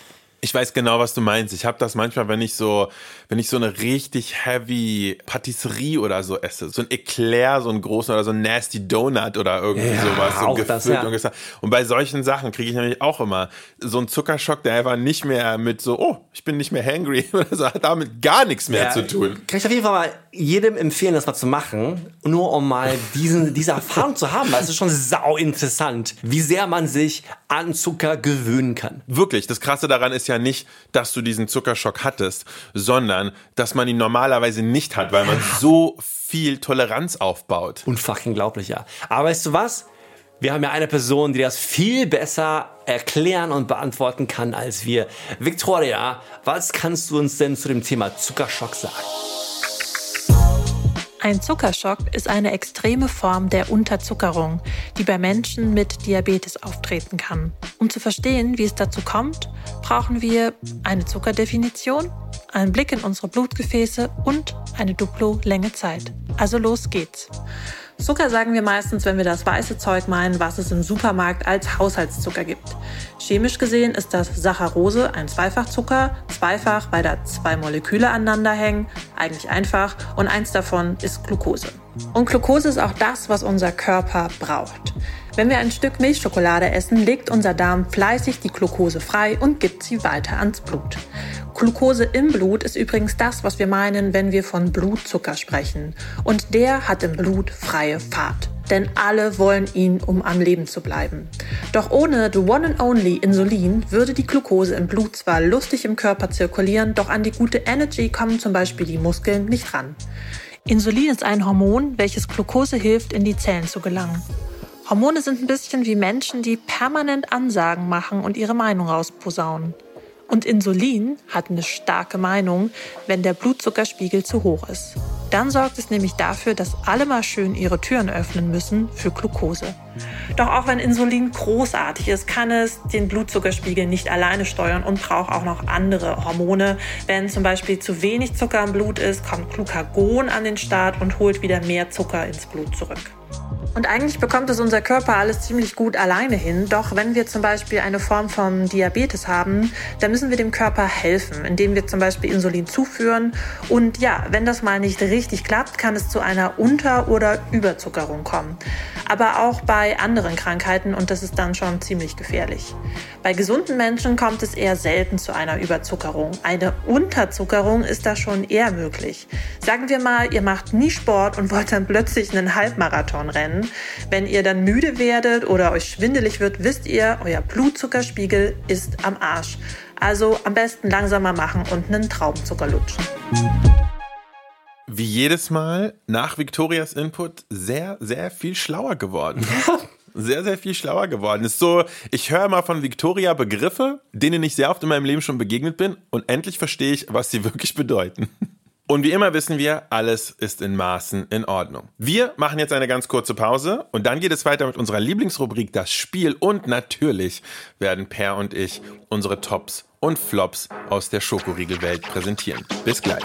Ich weiß genau, was du meinst. Ich habe das manchmal, wenn ich so, wenn ich so eine richtig heavy Patisserie oder so esse, so ein Eclair, so ein großen oder so ein Nasty Donut oder irgendwie Ja, sowas, so gefüllt das, ja. und gesagt. Und bei solchen Sachen kriege ich nämlich auch immer so einen Zuckerschock, der einfach nicht mehr mit so, oh, ich bin nicht mehr hangry (laughs) oder so, hat damit gar nichts mehr zu tun. Kann ich auf jeden Fall mal jedem empfehlen, das mal zu machen, nur um mal diesen, (laughs) diese Erfahrung zu haben. Weil es ist schon sau interessant, wie sehr man sich an Zucker gewöhnen kann. Wirklich, das Krasse daran ist ja nicht, dass du diesen Zuckerschock hattest, sondern dass man ihn normalerweise nicht hat, weil man so viel Toleranz aufbaut. Unfucking glaublich, ja. Aber weißt du was? Wir haben ja eine Person, die das viel besser erklären und beantworten kann als wir. Victoria, was kannst du uns denn zu dem Thema Zuckerschock sagen? Ein Zuckerschock ist eine extreme Form der Unterzuckerung, die bei Menschen mit Diabetes auftreten kann. Um zu verstehen, wie es dazu kommt, brauchen wir eine Zuckerdefinition, einen Blick in unsere Blutgefäße und eine Duplo-Länge Zeit. Also los geht's. Zucker sagen wir meistens, wenn wir das weiße Zeug meinen, was es im Supermarkt als Haushaltszucker gibt. Chemisch gesehen ist das Saccharose ein Zweifachzucker, zweifach, weil da zwei Moleküle aneinander hängen, eigentlich einfach, und eins davon ist Glucose. Und Glucose ist auch das, was unser Körper braucht. Wenn wir ein Stück Milchschokolade essen, legt unser Darm fleißig die Glucose frei und gibt sie weiter ans Blut. Glucose im Blut ist übrigens das, was wir meinen, wenn wir von Blutzucker sprechen. Und der hat im Blut freie Fahrt. Denn alle wollen ihn, um am Leben zu bleiben. Doch ohne the one and only Insulin würde die Glucose im Blut zwar lustig im Körper zirkulieren, doch an die gute Energy kommen zum Beispiel die Muskeln nicht ran. Insulin ist ein Hormon, welches Glucose hilft, in die Zellen zu gelangen. Hormone sind ein bisschen wie Menschen, die permanent Ansagen machen und ihre Meinung rausposaunen. Und Insulin hat eine starke Meinung, wenn der Blutzuckerspiegel zu hoch ist. Dann sorgt es nämlich dafür, dass alle mal schön ihre Türen öffnen müssen für Glucose. Doch auch wenn Insulin großartig ist, kann es den Blutzuckerspiegel nicht alleine steuern und braucht auch noch andere Hormone. Wenn zum Beispiel zu wenig Zucker im Blut ist, kommt Glucagon an den Start und holt wieder mehr Zucker ins Blut zurück. Und eigentlich bekommt es unser Körper alles ziemlich gut alleine hin. Doch wenn wir zum Beispiel eine Form von Diabetes haben, dann müssen wir dem Körper helfen, indem wir zum Beispiel Insulin zuführen. Und ja, wenn das mal nicht richtig klappt, kann es zu einer Unter- oder Überzuckerung kommen. Aber auch bei anderen Krankheiten und das ist dann schon ziemlich gefährlich. Bei gesunden Menschen kommt es eher selten zu einer Überzuckerung. Eine Unterzuckerung ist da schon eher möglich. Sagen wir mal, ihr macht nie Sport und wollt dann plötzlich einen Halbmarathon rennen. Wenn ihr dann müde werdet oder euch schwindelig wird, wisst ihr, euer Blutzuckerspiegel ist am Arsch. Also am besten langsamer machen und einen Traubenzucker lutschen. Wie jedes Mal nach Victorias Input sehr, sehr viel schlauer geworden. (laughs) sehr, sehr viel schlauer geworden. Ist so, ich höre mal von Victoria Begriffe, denen ich sehr oft in meinem Leben schon begegnet bin und endlich verstehe ich, was sie (laughs) wirklich bedeuten. Und wie immer wissen wir, alles ist in Maßen in Ordnung. Wir machen jetzt eine ganz kurze Pause und dann geht es weiter mit unserer Lieblingsrubrik Das Spiel und natürlich werden Per und ich unsere Tops und Flops aus der Schokoriegelwelt präsentieren. Bis gleich.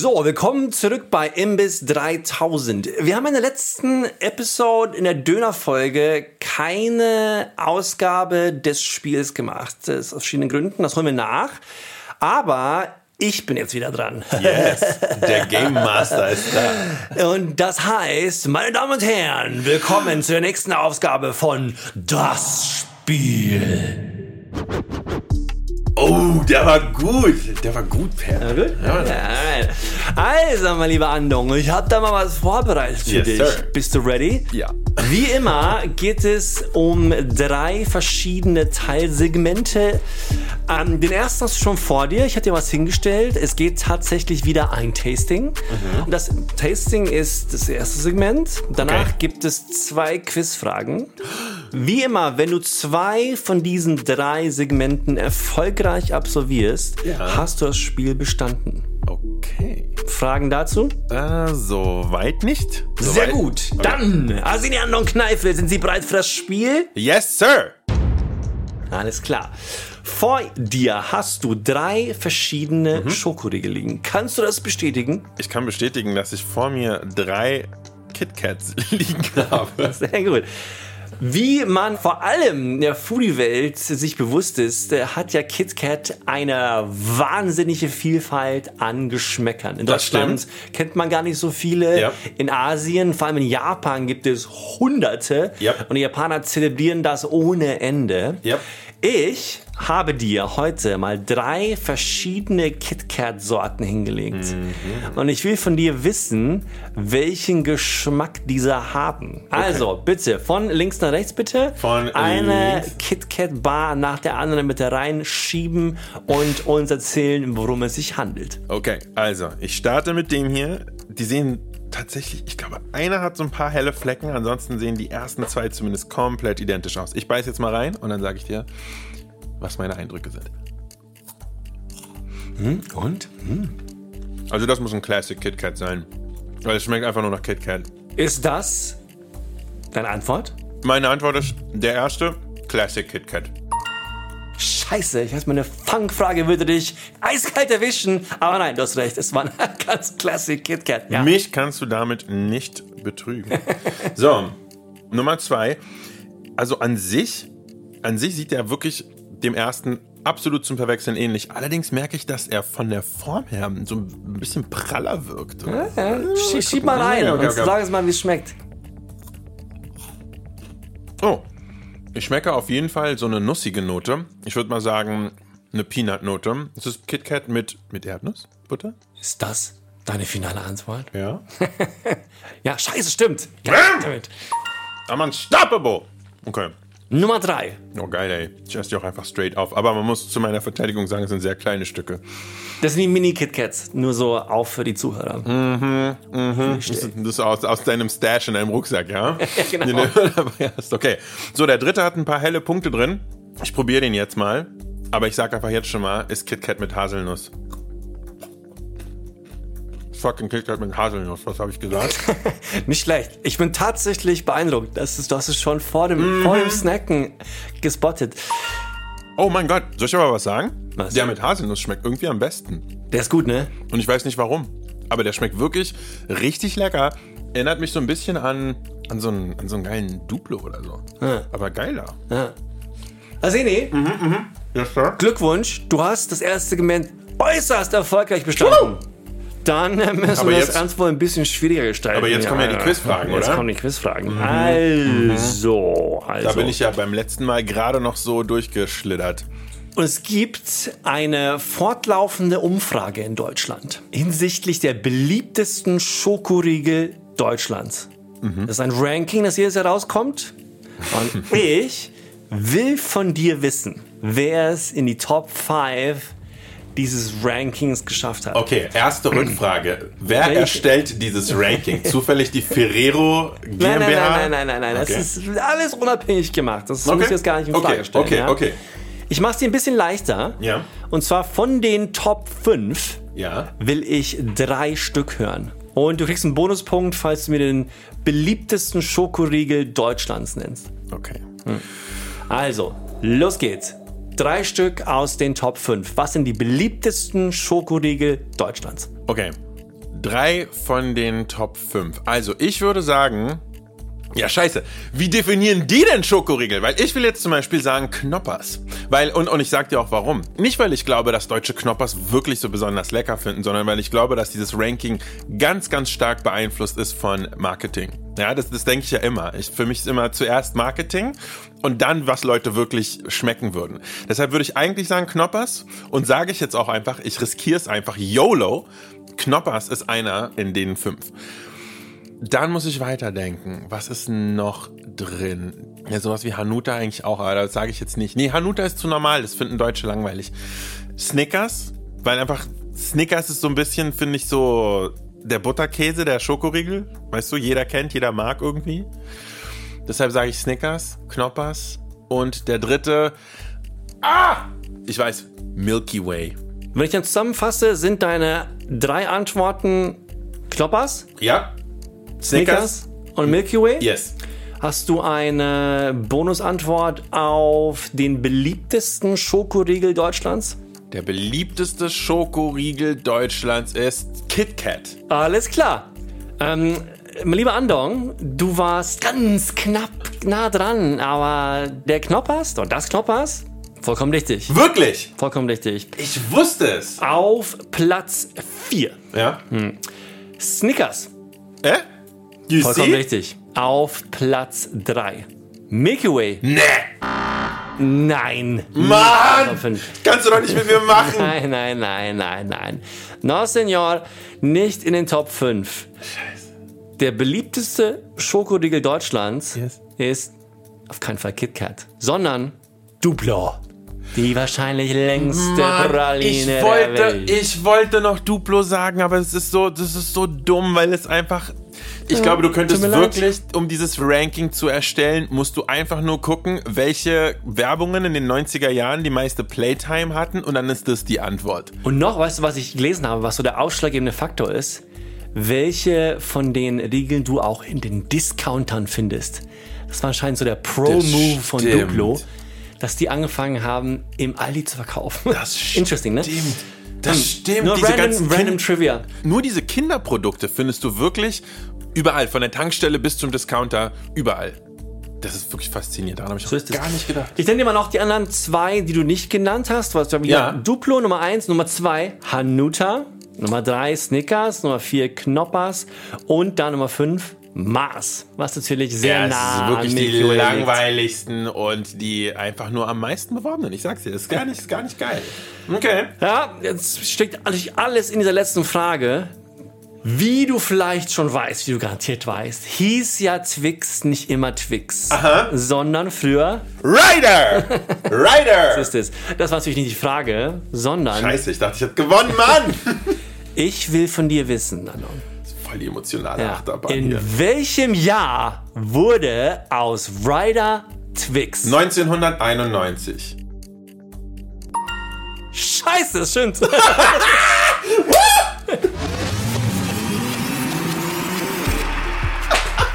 So, willkommen zurück bei Imbiss 3000. Wir haben in der letzten Episode in der Dönerfolge keine Ausgabe des Spiels gemacht. Das ist aus verschiedenen Gründen, das holen wir nach. Aber ich bin jetzt wieder dran. Yes, (laughs) der Game Master ist da. Und das heißt, meine Damen und Herren, willkommen zur nächsten Ausgabe von Das Spiel. Oh, der war gut. Der war gut, Per. Na gut? Ja. Also, mein lieber Andong, ich habe da mal was vorbereitet für Yes, dich. sir. Bist du ready? Ja. Wie immer geht es um drei verschiedene Teilsegmente. Ähm, den ersten hast du schon vor dir. Ich hatte dir was hingestellt. Es geht tatsächlich wieder ein Tasting. Und Das Tasting ist das erste Segment. Danach Okay. gibt es zwei Quizfragen. Wie immer, wenn du zwei von diesen drei Segmenten erfolgreich absolvierst, Ja. hast du das Spiel bestanden. Okay. Fragen dazu? Äh, soweit nicht. Sehr Soweit- gut. Dann, Asinian und Kneifel, sind Sie bereit für das Spiel? Yes, Sir. Alles klar. Vor dir hast du drei verschiedene Mhm. Schokoriegel liegen. Kannst du das bestätigen? Ich kann bestätigen, dass ich vor mir drei KitKats (laughs) liegen (laughs) habe. Sehr gut. Wie man vor allem in der Foodie-Welt sich bewusst ist, äh, hat ja KitKat eine wahnsinnige Vielfalt an Geschmäckern. In Das Deutschland kennt man gar nicht so viele. Ja. In Asien, vor allem in Japan, gibt es Hunderte. Ja. Und die Japaner zelebrieren das ohne Ende. Ja. Ich habe dir heute mal drei verschiedene KitKat-Sorten hingelegt. Mhm. Und ich will von dir wissen, welchen Geschmack diese haben. Also, bitte, von links nach rechts bitte. Von Eine. KitKat-Bar nach der anderen bitte reinschieben und uns erzählen, worum es sich handelt. Okay, also, ich starte mit dem hier. Die sehen tatsächlich, ich glaube, einer hat so ein paar helle Flecken, ansonsten sehen die ersten zwei zumindest komplett identisch aus. Ich beiß jetzt mal rein und dann sage ich dir, was meine Eindrücke sind. Und? Also, das muss ein Classic KitKat sein. Weil es schmeckt einfach nur nach KitKat. Ist das deine Antwort? Meine Antwort ist der erste, Classic KitKat. Scheiße, ich weiß, meine Fangfrage würde dich eiskalt erwischen. Aber nein, du hast recht, es war ein (laughs) ganz Classic KitKat. Ja. Mich kannst du damit nicht betrügen. (laughs) so, Nummer zwei. Also an sich, an sich sieht er wirklich dem ersten absolut zum Verwechseln ähnlich. Allerdings merke ich, dass er von der Form her so ein bisschen praller wirkt. oder? Ja, schieb, schieb mal rein Okay, okay, und sag es mal, wie es schmeckt. Oh, ich schmecke auf jeden Fall so eine nussige Note. Ich würde mal sagen, eine Peanut-Note. Es ist KitKat mit, mit Erdnussbutter. Ist das deine finale Antwort? Ja. (laughs) Ja, scheiße, stimmt. Ja, stimmt. I'm unstoppable. Okay. Nummer 3. Oh, geil, ey. Ich esse die auch einfach straight auf. Aber man muss zu meiner Verteidigung sagen, es sind sehr kleine Stücke. Das sind die Mini-KitKats. Nur so auch für die Zuhörer. Mhm, mhm. Das ist, das ist aus, aus deinem Stash in deinem Rucksack, ja? (laughs) Ja, genau. Okay. So, der dritte hat ein paar helle Punkte drin. Ich probiere den jetzt mal. Aber ich sag einfach jetzt schon mal, ist KitKat mit Haselnuss. Fucking KitKat mit Haselnuss, was habe ich gesagt? (laughs) Nicht schlecht. Ich bin tatsächlich beeindruckt. Das ist, du hast es schon vor dem, vor Mhm. dem Snacken gespottet. Oh mein Gott, soll ich aber was sagen? Was? Der mit Haselnuss schmeckt irgendwie am besten. Der ist gut, ne? Und ich weiß nicht warum. Aber der schmeckt wirklich richtig lecker. Erinnert mich so ein bisschen an, an, so, einen, an so einen geilen Duplo oder so. Ja. Aber geiler. Ja. Aseni, Yes, sir. Glückwunsch. Du hast das erste Segment äußerst erfolgreich bestanden. Dann äh, müssen Aber wir jetzt- das Ernst wohl ein bisschen schwieriger gestalten. Aber jetzt kommen ja die Quizfragen, Jetzt oder? kommen die Quizfragen. Also, also. Da bin ich ja beim letzten Mal gerade noch so durchgeschlittert. Und es gibt eine fortlaufende Umfrage in Deutschland hinsichtlich der beliebtesten Schokoriegel Deutschlands. Das ist ein Ranking, das jedes Jahr rauskommt. Und (laughs) ich will von dir wissen, wer es in die Top 5 dieses Rankings geschafft hat. Okay, erste Rückfrage. Wer Welche? erstellt dieses Ranking? (laughs) Zufällig die Ferrero GmbH? Nein, nein, nein, nein, nein, nein. Okay. Das ist alles unabhängig gemacht. Das Okay. muss ich jetzt gar nicht in Frage Okay, stellen. okay, ja? okay. Ich mache es dir ein bisschen leichter. Ja. Und zwar von den Top 5 Ja. will ich drei Stück hören. Und du kriegst einen Bonuspunkt, falls du mir den beliebtesten Schokoriegel Deutschlands nennst. Okay. Also, los geht's. Drei Stück aus den Top 5. Was sind die beliebtesten Schokoriegel Deutschlands? Okay. Drei von den Top 5. Also, ich würde sagen. Ja, scheiße. Wie definieren die denn Schokoriegel? Weil ich will jetzt zum Beispiel sagen Knoppers. Weil, und, und ich sag dir auch warum. Nicht, weil ich glaube, dass deutsche Knoppers wirklich so besonders lecker finden, sondern weil ich glaube, dass dieses Ranking ganz, ganz stark beeinflusst ist von Marketing. Ja, das, das denke ich ja immer. Ich, für mich ist immer zuerst Marketing und dann, was Leute wirklich schmecken würden. Deshalb würde ich eigentlich sagen Knoppers und sage ich jetzt auch einfach, ich riskiere es einfach YOLO. Knoppers ist einer in den fünf. Dann muss ich weiterdenken. Was ist noch drin? Ja, sowas wie Hanuta eigentlich auch, aber das sage ich jetzt nicht. Nee, Hanuta ist zu normal, das finden Deutsche langweilig. Snickers, weil einfach Snickers ist so ein bisschen, finde ich, so der Butterkäse, der Schokoriegel. Weißt du, jeder kennt, jeder mag irgendwie. Deshalb sage ich Snickers, Knoppers und der dritte, ah, ich weiß, Milky Way. Wenn ich dann zusammenfasse, sind deine drei Antworten Knoppers, Ja? Snickers und Milky Way? Yes. Hast du eine Bonusantwort auf den beliebtesten Schokoriegel Deutschlands? Der beliebteste Schokoriegel Deutschlands ist Kit Kat. Alles klar. Ähm, mein lieber Andong, du warst ganz knapp nah dran, aber der Knoppers und das Knoppers, vollkommen richtig. Wirklich? Vollkommen richtig. Ich wusste es. Auf Platz 4. Ja? Snickers, Äh? You vollkommen see? richtig. Auf Platz 3. Milky Way, Nee. nein. Mann! Kannst du doch nicht mit mir machen. (laughs) Nein, nein, nein, nein, nein. No, Senor, nicht in den Top 5. Der beliebteste Schokoriegel Deutschlands Yes. ist auf keinen Fall KitKat, sondern Duplo. Die wahrscheinlich längste Mann, Praline ich der wollte, Welt. ich wollte noch Duplo sagen, aber es ist so, das ist so dumm, weil es einfach. Ich glaube, du könntest wirklich, um dieses Ranking zu erstellen, musst du einfach nur gucken, welche Werbungen in den 90er Jahren die meiste Playtime hatten und dann ist das die Antwort. Und noch, weißt du, was ich gelesen habe, was so der ausschlaggebende Faktor ist? Welche von den Riegeln du auch in den Discountern findest. Das war anscheinend so der Pro-Move von stimmt. Duplo, dass die angefangen haben, im Aldi zu verkaufen. Das (laughs) Interesting, ne? Stimmt. Das stimmt. Nur diese random, ganzen random Kind- Trivia. Nur diese Kinderprodukte findest du wirklich überall, von der Tankstelle bis zum Discounter, überall. Das ist wirklich faszinierend. Daran habe ich So gar nicht gedacht. Ich nenne dir mal noch die anderen zwei, die du nicht genannt hast. Was wir Ja. Duplo Nummer eins, Nummer zwei Hanuta, Nummer drei Snickers, Nummer vier Knoppers und dann Nummer fünf Mars. Was natürlich sehr Ja, nah ist wirklich die liegt. langweiligsten und die einfach nur am meisten beworbenen. Ich sag's dir, das ist gar nicht, ist gar nicht geil. Okay. Ja, jetzt steckt natürlich alles in dieser letzten Frage. Wie du vielleicht schon weißt, wie du garantiert weißt, hieß ja Twix nicht immer Twix, sondern früher Ryder! (laughs) Ryder! ist es. Das war natürlich nicht die Frage, sondern Scheiße, ich dachte, ich hab gewonnen, Mann! (laughs) ich will von dir wissen, Anon. Voll die emotionale Ja. Achterbahn In hier. welchem Jahr wurde aus Ryder Twix? 1991. Scheiße, das (laughs) stimmt.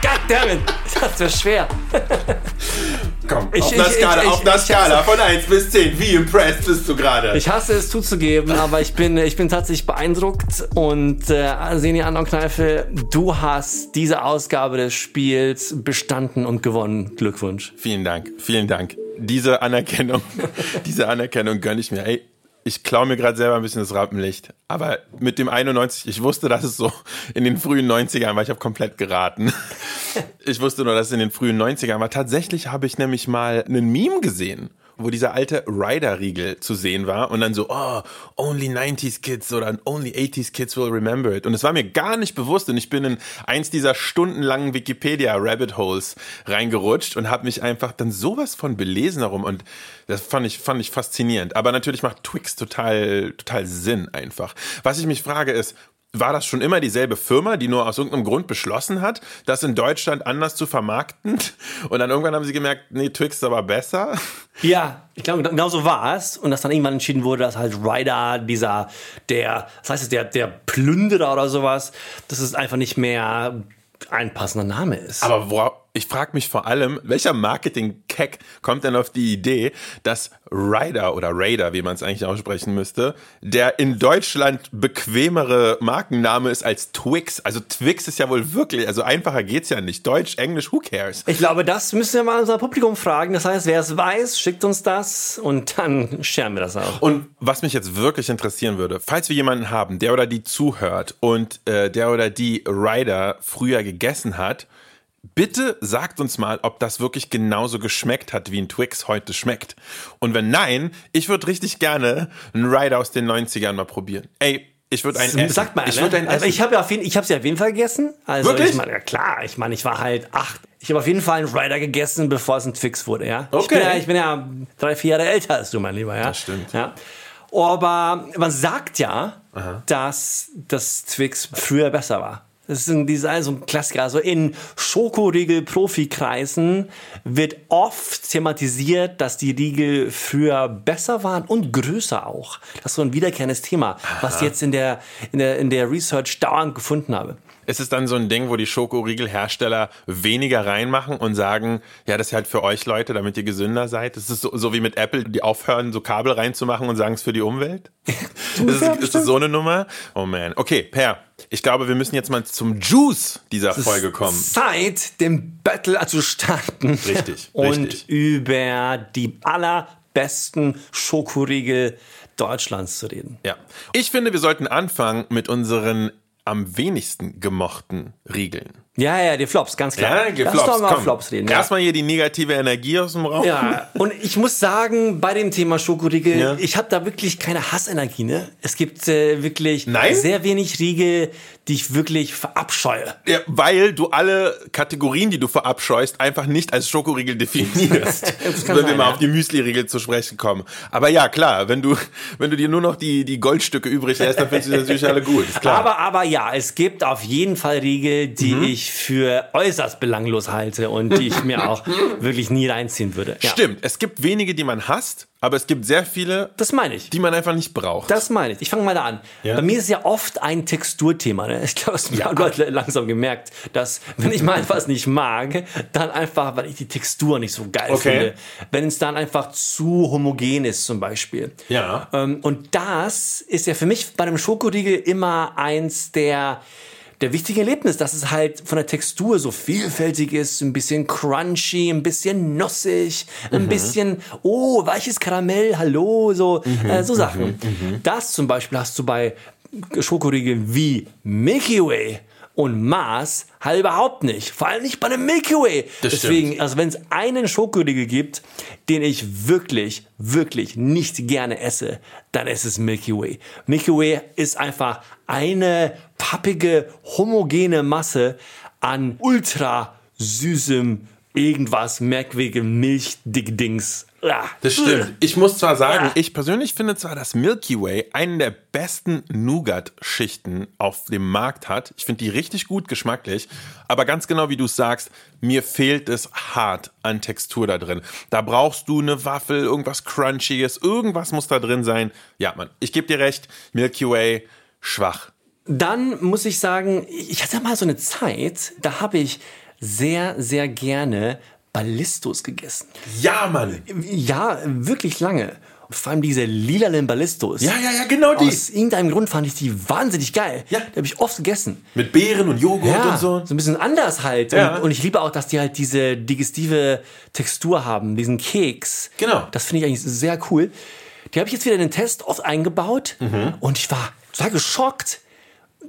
Goddammit, das war schwer. (laughs) Komm, Ich- auf der ich- Skala, ich- auf der ich- Skala von 1 bis 10. Wie impressed bist du gerade? Ich hasse es zuzugeben, (laughs) aber ich bin, ich bin tatsächlich beeindruckt. Und äh, Seni Kneife, du hast diese Ausgabe des Spiels bestanden und gewonnen. Glückwunsch. Vielen Dank, vielen Dank. Diese Anerkennung, (laughs) diese Anerkennung gönne ich mir. Ey, ich klaue mir gerade selber ein bisschen das Rampenlicht. Aber mit dem 91, ich wusste, dass es so in den frühen 90ern war. Ich habe komplett geraten. (laughs) Ich wusste nur, dass es in den frühen 90ern war. Tatsächlich habe ich nämlich mal einen Meme gesehen, wo dieser alte Rider-Riegel zu sehen war und dann so, oh, only 90s Kids oder only 80s Kids will remember it. Und es war mir gar nicht bewusst und ich bin in eins dieser stundenlangen Wikipedia-Rabbit Holes reingerutscht und habe mich einfach dann sowas von belesen darum und das fand ich, fand ich faszinierend. Aber natürlich macht Twix total, total Sinn einfach. Was ich mich frage ist, war das schon immer dieselbe Firma, die nur aus irgendeinem Grund beschlossen hat, das in Deutschland anders zu vermarkten? (laughs) Und dann irgendwann haben sie gemerkt, nee, Twix ist aber besser. (laughs) Ja, ich glaube, genau so war es. Und dass dann irgendwann entschieden wurde, dass halt Ryder, dieser, der, das heißt, der, der Plünderer oder sowas, dass es einfach nicht mehr ein passender Name ist. Aber worauf, ich frage mich vor allem, welcher Marketing-Keck kommt denn auf die Idee, dass Ryder oder Raider, wie man es eigentlich aussprechen müsste, der in Deutschland bequemere Markenname ist als Twix. Also Twix ist ja wohl wirklich, also einfacher geht's ja nicht. Deutsch, Englisch, who cares? Ich glaube, das müssen wir mal unser Publikum fragen. Das heißt, wer es weiß, schickt uns das und dann scheren wir das auch. Und was mich jetzt wirklich interessieren würde, falls wir jemanden haben, der oder die zuhört und äh, der oder die Ryder früher gegessen hat, bitte sagt uns mal, ob das wirklich genauso geschmeckt hat, wie ein Twix heute schmeckt. Und wenn nein, ich würde richtig gerne einen Ryder aus den 90ern mal probieren. Ey, ich würde einen essen. Sagt mal, ich ne? würde einen also essen. ich habe ja auf jeden, ich habe sie auf jeden Fall gegessen. Also Wirklich? ich meine, ja klar, ich meine, ich war halt acht. Ich habe auf jeden Fall einen Ryder gegessen, bevor es ein Twix wurde, ja. Ich Okay. bin ja, ich bin ja drei, vier Jahre älter als du, mein Lieber, ja. Das stimmt. Ja. Aber man sagt ja, dass das Twix früher besser war. Das ist ein, dieser, so ein Klassiker. Also in Schokoriegel-Profikreisen wird oft thematisiert, dass die Riegel früher besser waren und größer auch. Das ist so ein wiederkehrendes Thema, was ich jetzt in der, in der, in der Research dauernd gefunden habe. Ist es dann so ein Ding, wo die Schokoriegelhersteller weniger reinmachen und sagen, ja, das ist halt für euch Leute, damit ihr gesünder seid? Ist es so, so wie mit Apple, die aufhören, so Kabel reinzumachen und sagen es für die Umwelt? (laughs) ist, es, ist es so eine Nummer? Oh man. Okay, Per, ich glaube, wir müssen jetzt mal zum Juice dieser Folge kommen. Zeit, den Battle zu starten. Richtig, (laughs) Und richtig. über die allerbesten Schokoriegel Deutschlands zu reden. Ja. Ich finde, wir sollten anfangen mit unseren am wenigsten gemochten Riegeln. Ja, ja, die Flops, ganz klar. Ja, Lass doch mal Flops reden. Ja. Erstmal hier die negative Energie aus dem Raum. Ja, und ich muss sagen, bei dem Thema Schokoriegel, Ja. ich habe da wirklich keine Hassenergie. Ne? Es gibt äh, wirklich Nein? sehr wenig Riegel, die ich wirklich verabscheue. Ja, weil du alle Kategorien, die du verabscheust, einfach nicht als Schokoriegel definierst. (laughs) Wenn wir sein, mal ja. auf die Müsli-Riegel zu sprechen kommen. Aber ja, klar, wenn du, wenn du dir nur noch die, die Goldstücke übrig lässt, dann findest du natürlich alle gut. Aber, aber ja, es gibt auf jeden Fall Riegel, die Mhm. ich für äußerst belanglos halte und die ich mir auch (laughs) wirklich nie reinziehen würde. Ja, Stimmt, es gibt wenige, die man hasst, aber es gibt sehr viele, Das meine ich. die man einfach nicht braucht. Das meine ich. Ich fange mal da an. Ja. Bei mir ist ja oft ein Texturthema. Ne? Ich glaube, das haben (laughs) Leute langsam gemerkt, dass wenn ich mal etwas nicht mag, dann einfach, weil ich die Textur nicht so geil Okay. finde. Wenn es dann einfach zu homogen ist zum Beispiel. Ja. Ähm, und das ist ja für mich bei einem Schokoriegel immer eins der der wichtige Erlebnis, dass es halt von der Textur so vielfältig ist, ein bisschen crunchy, ein bisschen nussig, Mhm. ein bisschen, oh, weiches Karamell, hallo, so, Mhm. äh, so Sachen. Das zum Beispiel hast du bei Schokoriegeln wie Milky Way Und Mars halt überhaupt nicht. Vor allem nicht bei dem Milky Way. Das Deswegen, stimmt. also wenn es einen Schokoriegel gibt, den ich wirklich, wirklich nicht gerne esse, dann ist es Milky Way. Milky Way ist einfach eine pappige, homogene Masse an ultra süßem, irgendwas merkwürdigem Milchdickdings. Das stimmt. Ich muss zwar sagen, ich persönlich finde zwar, dass Milky Way einen der besten Nougat-Schichten auf dem Markt hat. Ich finde die richtig gut geschmacklich. Aber ganz genau wie du es sagst, mir fehlt es hart an Textur da drin. Da brauchst du eine Waffel, irgendwas Crunchiges, irgendwas muss da drin sein. Ja, Mann, ich gebe dir recht, Milky Way schwach. Dann muss ich sagen, ich hatte mal so eine Zeit, da habe ich sehr, sehr gerne Ballistos gegessen. Ja, Mann. Ja, wirklich lange. Vor allem diese lilanen Ballistos. Ja, ja, ja, genau die. Aus irgendeinem Grund fand ich die wahnsinnig geil. Ja. Die habe ich oft gegessen. Mit Beeren und Joghurt Ja, und so. so ein bisschen anders halt. Ja. Und, und ich liebe auch, dass die halt diese digestive Textur haben, diesen Keks. Genau. Das finde ich eigentlich sehr cool. Die habe ich jetzt wieder in den Test oft eingebaut Mhm. und ich war total geschockt,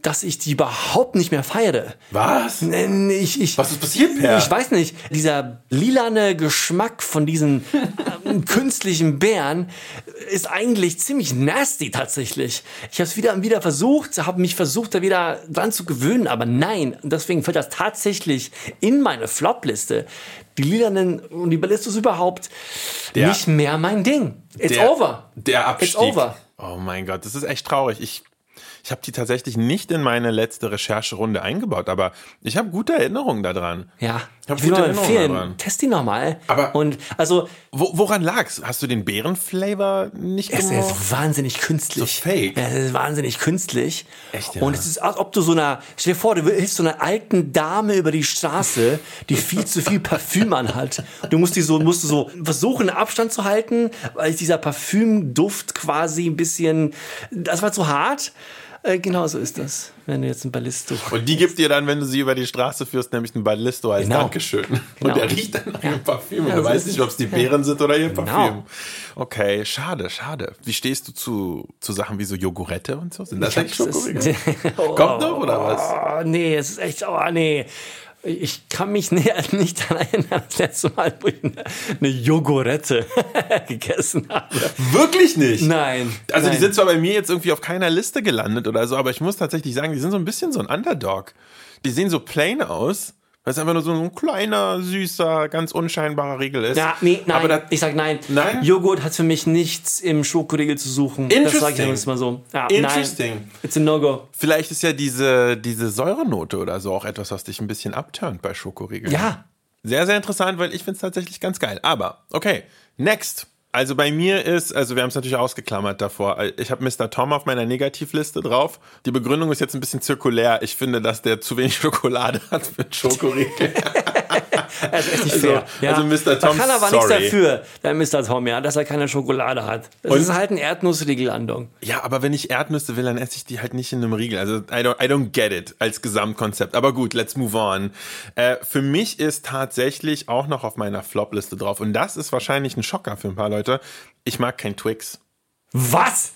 dass ich die überhaupt nicht mehr feiere. Was? Ich, ich, Was ist passiert, Per? Ich weiß nicht. Dieser lilane Geschmack von diesen ähm, (laughs) künstlichen Beeren ist eigentlich ziemlich nasty tatsächlich. Ich habe es wieder und wieder versucht, habe mich versucht, da wieder dran zu gewöhnen, aber nein. Und deswegen fällt das tatsächlich in meine Flop-Liste. Die lilanen und die Ballistos überhaupt Der- nicht mehr mein Ding. It's der, over. Der Abstieg. It's over. Oh mein Gott, das ist echt traurig. Ich, ich habe die tatsächlich nicht in meine letzte Rechercherunde eingebaut, aber ich habe gute Erinnerungen daran. Ja, Ich hab ich gute Erinnerungen empfehlen, daran. test die nochmal. Aber- und also Wo, woran lag's? Hast du den Beerenflavor nicht Es gemocht? ist wahnsinnig künstlich. So fake. Ja, es ist wahnsinnig künstlich. Echt, ja? Und es ist, als ob du so einer, stell dir vor, du hilfst so einer alten Dame über die Straße, die viel zu viel Parfüm anhat. Du musst die so, musst du so versuchen, Abstand zu halten, weil dieser Parfümduft quasi ein bisschen, das war zu hart. Äh, genau so ist das, wenn du jetzt ein Ballisto. Und die gibt dir dann, wenn du sie über die Straße führst, nämlich einen Ballisto als Genau. Dankeschön. Genau. Und der riecht dann nach ihrem Parfüm. Und Ja, du weißt nicht, ob es die Beeren sind oder ihr Genau. Parfüm. Okay, schade, schade. Wie stehst du zu, zu Sachen wie so Jogurette und so? Sind das eigentlich Schokoriegel? (laughs) Kommt noch oder was? Oh, nee, es ist echt, oh nee. Ich kann mich (laughs) nicht, daran erinnern, das letzte Mal, wo ich eine, eine Jogurette (laughs) gegessen habe. Wirklich nicht? Nein. Also die nein. sind zwar bei mir jetzt irgendwie auf keiner Liste gelandet oder so, aber ich muss tatsächlich sagen, die sind so ein bisschen so ein Underdog. Die sehen so plain aus, weil es einfach nur so ein kleiner, süßer, ganz unscheinbarer Riegel ist. Ja, nee, nein. Aber da, ich sag nein. Nein? Joghurt hat für mich nichts im Schokoriegel zu suchen. Das sage ich Interesting. jetzt mal so. Ja, Interesting. Nein. It's a no-go. vielleicht ist ja diese, diese Säurenote oder so auch etwas, was dich ein bisschen abturnt bei Schokoriegeln. Ja. Sehr, sehr interessant, weil ich finde es tatsächlich ganz geil. Aber, okay, next. Also bei mir ist, also wir haben es natürlich ausgeklammert davor. Ich habe Mr. Tom auf meiner Negativliste drauf. Die Begründung ist jetzt ein bisschen zirkulär. Ich finde, dass der zu wenig (laughs) Schokolade hat für Schokoriegel. (laughs) (laughs) Das ist nicht Also- fair. Ja. also Mr. Tom, Da kann aber sorry. nichts dafür, der Mr. Tom, ja, dass er keine Schokolade hat. Das Und- ist halt ein Erdnussriegellandung. ja, aber wenn ich Erdnüsse will, dann esse ich die halt nicht in einem Riegel. Also I don't, I don't get it als Gesamtkonzept. Aber gut, let's move on. Äh, für mich ist tatsächlich auch noch auf meiner Flop-Liste drauf. Und das ist wahrscheinlich ein Schocker für ein paar Leute. Ich mag kein Twix. Was?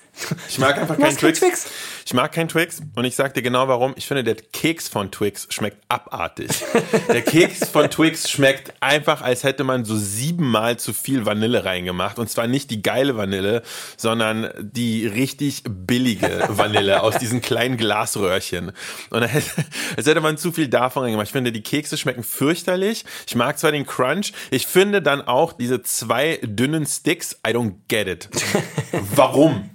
Ich mag einfach Du kein hast kein Twix. Twix? Ich mag kein Twix und ich sag dir genau warum. Ich finde, der Keks von Twix schmeckt abartig. (laughs) der Keks von Twix schmeckt einfach, als hätte man so siebenmal zu viel Vanille reingemacht. Und zwar nicht die geile Vanille, sondern die richtig billige Vanille aus diesen kleinen Glasröhrchen. Und hätte, als hätte man zu viel davon reingemacht. Ich finde, die Kekse schmecken fürchterlich. Ich mag zwar den Crunch. Ich finde dann auch diese zwei dünnen Sticks, I don't get it. (laughs) Warum?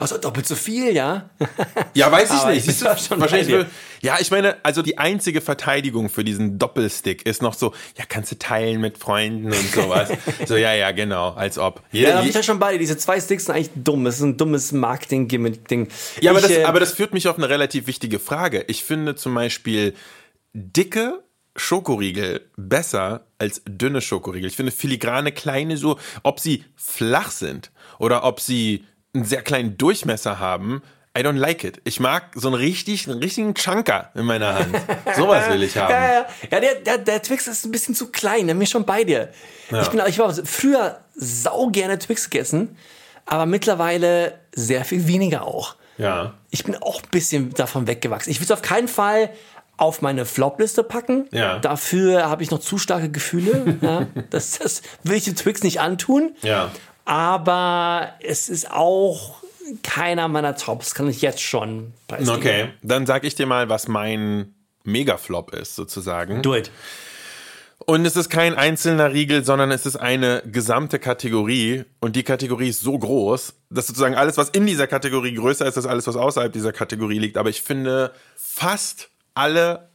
Also doppelt so viel, ja? (laughs) Ja, weiß ich nicht. ich bin Siehst du, da schon wahrscheinlich ja, ich meine, also die einzige Verteidigung für diesen Doppelstick ist noch so, ja, kannst du teilen mit Freunden und sowas. (laughs) so, ja, ja, genau, als ob. Ja, Jeder, da bin ich ja schon bei dir. Diese zwei Sticks sind eigentlich dumm. Das ist ein dummes Marketing-Gimmick-Ding. ja aber, Ich, das, äh, aber das führt mich auf eine relativ wichtige Frage. Ich finde zum Beispiel dicke Schokoriegel besser als dünne Schokoriegel. Ich finde filigrane kleine so, ob sie flach sind oder ob sie einen sehr kleinen Durchmesser haben, I don't like it. Ich mag so einen richtig, einen richtigen Chunker in meiner Hand. (laughs) Sowas will ich haben. Ja, ja, ja der, der, der Twix ist ein bisschen zu klein, da bin ich schon bei dir. Ich, bin, ich war früher sau gerne Twix gegessen, aber mittlerweile sehr viel weniger auch. Ja. Ich bin auch ein bisschen davon weggewachsen. Ich will es auf keinen Fall auf meine Flopliste packen. Ja. Dafür habe ich noch zu starke Gefühle. ja, (laughs) das, das will ich den Twix nicht antun. Ja. Aber es ist auch keiner meiner Tops, kann ich jetzt schon preisgeben. Okay, dann sag ich dir mal, was mein Megaflop ist, sozusagen. Do it. Und es ist kein einzelner Riegel, sondern es ist eine gesamte Kategorie. Und die Kategorie ist so groß, dass sozusagen alles, was in dieser Kategorie größer ist, als alles, was außerhalb dieser Kategorie liegt. Aber ich finde fast alle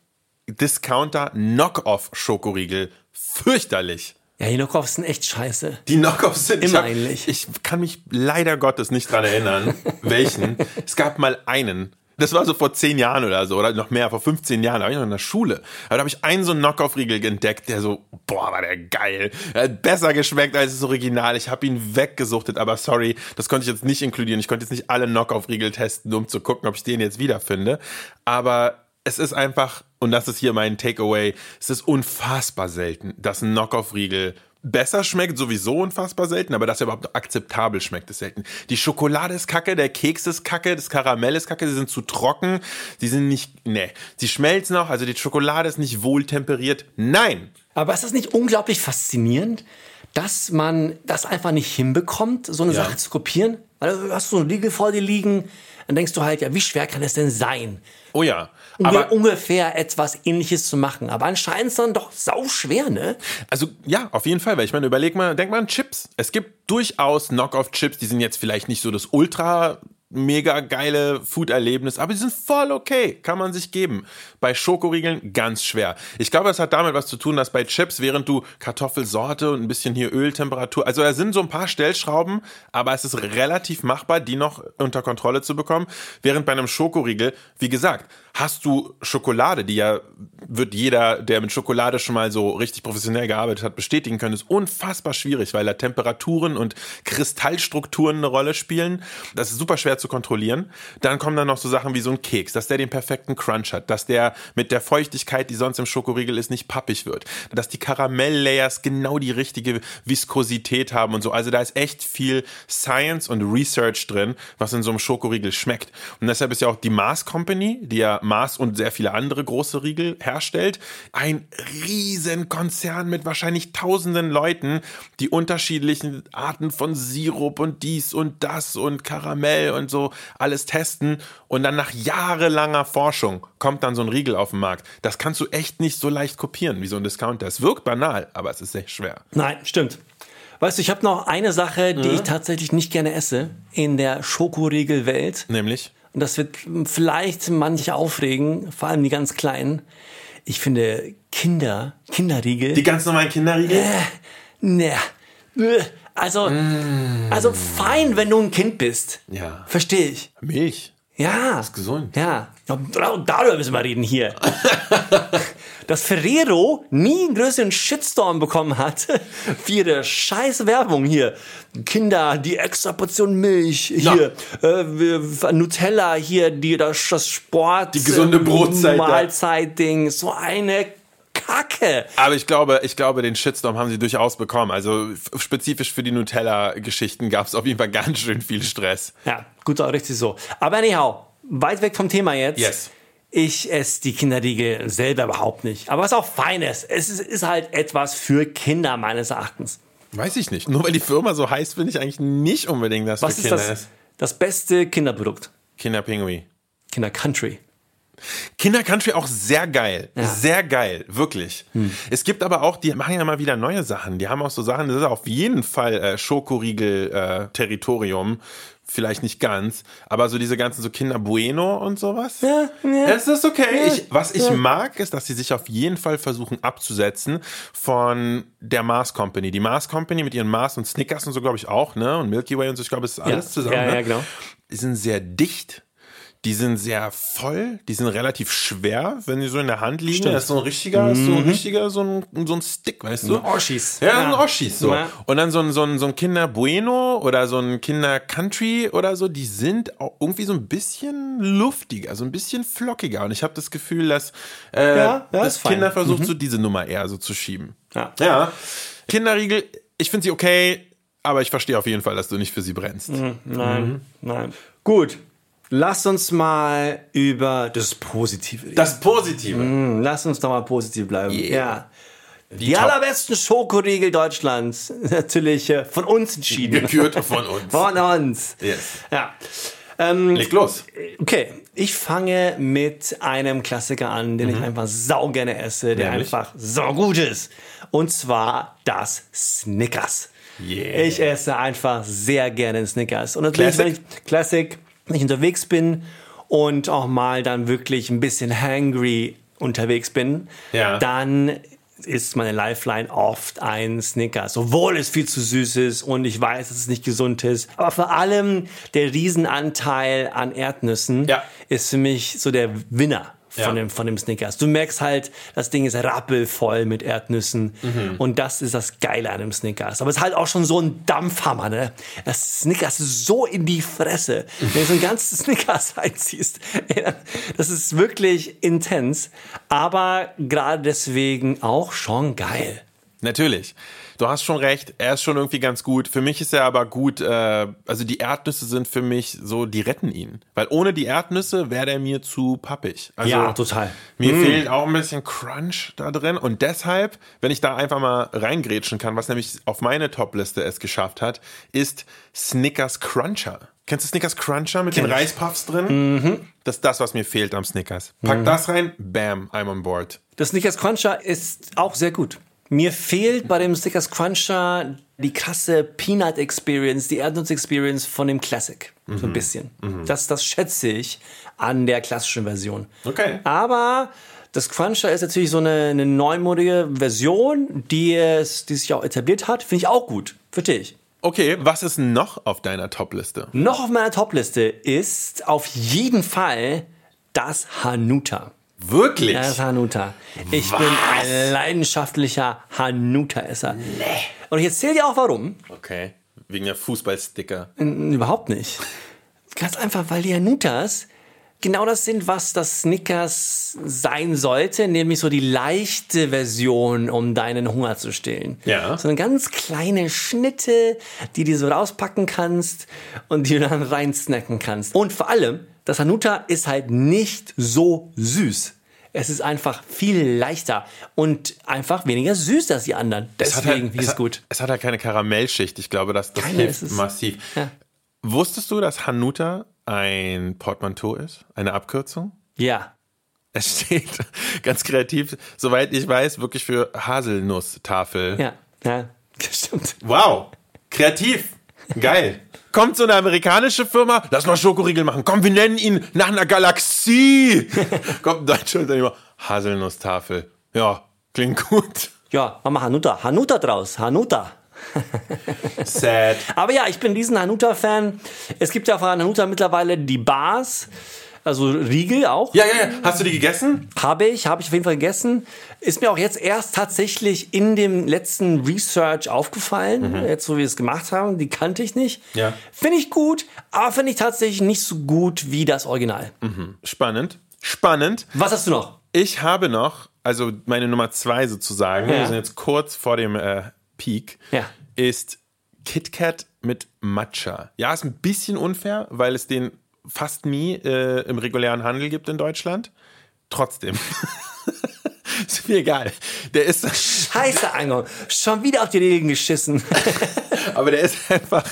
Discounter-Knockoff-Schokoriegel fürchterlich. Ja, die Knockoffs sind echt scheiße. Die Knockoffs sind Immer ich hab, ähnlich. Ich kann mich leider Gottes nicht dran erinnern, (laughs) welchen. Es gab mal einen. Das war so vor zehn Jahren oder so, oder noch mehr, vor 15 Jahren, da war ich noch in der Schule. Aber da habe ich einen so einen Knockoff-Riegel entdeckt, der so, boah, war der geil. Er hat besser geschmeckt als das Original. Ich habe ihn weggesuchtet, aber sorry, das konnte ich jetzt nicht inkludieren. Ich konnte jetzt nicht alle Knockoff-Riegel testen, um zu gucken, ob ich den jetzt wiederfinde. Aber es ist einfach, und das ist hier mein Takeaway, es ist unfassbar selten, dass ein Knockoff-Riegel besser schmeckt, sowieso unfassbar selten, aber dass er überhaupt akzeptabel schmeckt, ist selten. Die Schokolade ist kacke, der Keks ist kacke, das Karamell ist kacke, sie sind zu trocken, sie sind nicht, ne, sie schmelzen auch, also die Schokolade ist nicht wohltemperiert, nein. Aber ist das nicht unglaublich faszinierend, dass man das einfach nicht hinbekommt, so eine Ja. Sache zu kopieren? Weil du hast so einen Riegel vor dir liegen, dann denkst du halt, ja, wie schwer kann es denn sein? Oh ja, aber ungefähr etwas ähnliches zu machen. Aber anscheinend ist dann doch sau schwer, ne? Also ja, auf jeden Fall, weil ich meine, überleg mal, denk mal an Chips. Es gibt durchaus Knock-off-Chips, die sind jetzt vielleicht nicht so das ultra mega geile Food-Erlebnis, aber die sind voll okay, kann man sich geben. Bei Schokoriegeln ganz schwer. Ich glaube, das hat damit was zu tun, dass bei Chips, während du Kartoffelsorte und ein bisschen hier Öltemperatur, also da sind so ein paar Stellschrauben, aber es ist relativ machbar, die noch unter Kontrolle zu bekommen. Während bei einem Schokoriegel, wie gesagt, hast du Schokolade, die ja, wird jeder, der mit Schokolade schon mal so richtig professionell gearbeitet hat, bestätigen können, ist unfassbar schwierig, weil da Temperaturen und Kristallstrukturen eine Rolle spielen. Das ist super schwer zu kontrollieren. Dann kommen dann noch so Sachen wie so ein Keks, dass der den perfekten Crunch hat, dass der mit der Feuchtigkeit, die sonst im Schokoriegel ist, nicht pappig wird, dass die Karamelllayers genau die richtige Viskosität haben und so. Also da ist echt viel Science und Research drin, was in so einem Schokoriegel schmeckt. Und deshalb ist ja auch die Mars Company, die ja Mars und sehr viele andere große Riegel herstellt, ein riesen Konzern mit wahrscheinlich tausenden Leuten, die unterschiedlichen Arten von Sirup und dies und das und Karamell und so alles testen und dann nach jahrelanger Forschung kommt dann so ein Riegel auf den Markt. Das kannst du echt nicht so leicht kopieren wie so ein Discounter. Es wirkt banal, aber es ist sehr schwer. Nein, stimmt. Weißt du, ich habe noch eine Sache, die ich tatsächlich nicht gerne esse in der Schokoriegelwelt. Nämlich? Und das wird vielleicht manche aufregen, vor allem die ganz Kleinen. Ich finde Kinder, Kinderriegel. Die ganz normalen Kinderriegel? Ne. Äh, Also, also fein, wenn du ein Kind bist. Ja. Verstehe ich. Milch. Ja. ist gesund. Ja. ja dar- darüber müssen wir reden hier. (laughs) Dass Ferrero nie einen größeren Shitstorm bekommen hat (laughs) für ihre scheiß Werbung hier. Kinder, die extra Portion Milch, hier, äh, Nutella, hier, die, das, das Sport, Die gesunde Brotzeit. Mahlzeit-Ding, so eine Kacke. Aber ich glaube, ich glaube, den Shitstorm haben sie durchaus bekommen. Also spezifisch für die Nutella-Geschichten gab es auf jeden Fall ganz schön viel Stress. Ja, gut, auch richtig so. Aber anyhow, weit weg vom Thema jetzt. Yes. Ich esse die Kinderriegel selber überhaupt nicht. Aber was auch fein ist. Es ist, ist halt etwas für Kinder meines Erachtens. Weiß ich nicht. Nur weil die Firma so heißt, finde ich eigentlich nicht unbedingt, dass Was für ist Kinder das, ist. das beste Kinderprodukt? Kinderpingui. Kinder Country. Kinder Country auch sehr geil. Ja. Hm. Sehr geil. Wirklich. Es gibt aber auch, die machen ja mal wieder neue Sachen. Die haben auch so Sachen, das ist auf jeden Fall äh, Schokoriegel-Territorium. Vielleicht nicht ganz, aber so diese ganzen so Kinder Bueno und sowas. Ja, ja. Es ist okay. Ich, was ich mag, ist, dass sie sich auf jeden Fall versuchen abzusetzen von der Mars Company. Die Mars Company mit ihren Mars und Snickers und so, glaube ich, auch, ne? Und Milky Way und so, ich glaube, es ist alles zusammen. Ja, ne? ja, genau. Die sind sehr dicht. Die sind sehr voll, die sind relativ schwer, wenn die so in der Hand liegen. Stimmt. Das ist so ein richtiger, ist so ein richtiger, so ein, so ein Stick, weißt du? Ein Oschis. Ja, Ja. ein Oschis so. Ja. Und dann so ein, so ein, so ein Kinder Bueno oder so ein Kinder Country oder so, die sind auch irgendwie so ein bisschen luftiger, so ein bisschen flockiger. Und ich habe das Gefühl, dass, äh, Ja, dass ist fein. Kinder versucht, so diese Nummer eher so zu schieben. Ja. Ja. Kinderriegel, ich finde sie okay, aber ich verstehe auf jeden Fall, dass du nicht für sie brennst. Nein, nein. Gut. Lass uns mal über das Positive reden. Das Positive. Hm, Lass uns doch mal positiv bleiben. Yeah. Ja. Die, Top- allerbesten Schokoriegel Deutschlands. (laughs) Natürlich äh, von uns entschieden. Gekürt von (laughs) uns. Von uns. Yes. Ja. Ähm, Leg los. Okay, ich fange mit einem Klassiker an, den ich einfach sau gerne esse, der Nämlich? einfach sau gut ist. Und zwar das Snickers. Yeah. Ich esse einfach sehr gerne Snickers. Und natürlich, Classic? wenn ich, Classic, wenn ich unterwegs bin und auch mal dann wirklich ein bisschen hangry unterwegs bin, Ja. dann ist meine Lifeline oft ein Snickers. Obwohl es viel zu süß ist und ich weiß, dass es nicht gesund ist. Aber vor allem der Riesenanteil an Erdnüssen Ja. ist für mich so der Winner von, Ja. dem, von dem Snickers. Du merkst halt, das Ding ist rappelvoll mit Erdnüssen. Mhm. Und das ist das Geile an dem Snickers. Aber es ist halt auch schon so ein Dampfhammer, ne? Das Snickers ist so in die Fresse. Wenn du so ein ganzes (laughs) Snickers reinziehst, ja, das ist wirklich intens. Aber gerade deswegen auch schon geil. Natürlich. Du hast schon recht, er ist schon irgendwie ganz gut. Für mich ist er aber gut, äh, also die Erdnüsse sind für mich so, die retten ihn. Weil ohne die Erdnüsse wäre der mir zu pappig. Also Ja, total. Mir fehlt auch ein bisschen Crunch da drin. Und deshalb, wenn ich da einfach mal reingrätschen kann, was nämlich auf meine Top-Liste es geschafft hat, ist Snickers Cruncher. Kennst du Snickers Cruncher mit den ich. Reispuffs drin? Das ist das, was mir fehlt am Snickers. Pack das rein, bam, I'm on board. Das Snickers Cruncher ist auch sehr gut. Mir fehlt bei dem Snickers Cruncher die krasse Peanut Experience, die Erdnuss Experience von dem Classic. So ein bisschen. Das, das schätze ich an der klassischen Version. Okay. Aber das Cruncher ist natürlich so eine, eine neumodige Version, die, es, die sich auch etabliert hat. Finde ich auch gut. Für dich. Okay, was ist noch auf deiner Top-Liste? Noch auf meiner Topliste ist auf jeden Fall das Hanuta. Wirklich? Das ist Hanuta. Ich bin ein leidenschaftlicher Hanuta-Esser. Und ich erzähle dir auch warum. Okay. Wegen der Fußballsticker. N- Überhaupt nicht. Ganz einfach, weil die Hanutas genau das sind, was das Snickers sein sollte, nämlich so die leichte Version, um deinen Hunger zu stillen. Ja. So eine ganz kleine Schnitte, die du so rauspacken kannst und die du dann reinsnacken kannst. Und vor allem, das Hanuta ist halt nicht so süß. Es ist einfach viel leichter und einfach weniger süß als die anderen. Deswegen halt, finde ich es es hat, gut. Es hat halt keine Karamellschicht. Ich glaube, das, das Keine, hilft ist- massiv. Ja. Wusstest du, dass Hanuta ein Portmanteau ist? Eine Abkürzung? Ja. Es steht (laughs) ganz kreativ, soweit ich weiß, wirklich für Haselnusstafel. Ja. Ja. Stimmt. Wow, kreativ. Geil. Kommt so eine amerikanische Firma, lass mal Schokoriegel machen. Komm, wir nennen ihn nach einer Galaxie. (laughs) Kommt ein deutscher Unternehmer, Haselnusstafel. Ja, klingt gut. Ja, mach mal Hanuta. Hanuta draus. Hanuta. (laughs) Sad. Aber ja, ich bin diesen Hanuta-Fan. Es gibt ja von Hanuta mittlerweile die Bars, also Riegel auch. Ja, ja, ja. Hast du die gegessen? Habe ich, habe ich auf jeden Fall gegessen. Ist mir auch jetzt erst tatsächlich in dem letzten Research aufgefallen, jetzt wo wir es gemacht haben. Die kannte ich nicht. Ja. Finde ich gut, aber finde ich tatsächlich nicht so gut wie das Original. Spannend. Spannend. Was hast du noch? Ich habe noch, also meine Nummer zwei sozusagen, Ja. wir sind jetzt kurz vor dem äh, Peak, Ja. ist KitKat mit Matcha. Ja, ist ein bisschen unfair, weil es den fast nie äh, im regulären Handel gibt in Deutschland. Trotzdem. (laughs) ist mir egal. Der ist, (laughs) Scheiße, Angon. Schon wieder auf die Regeln geschissen. (laughs) aber der ist einfach,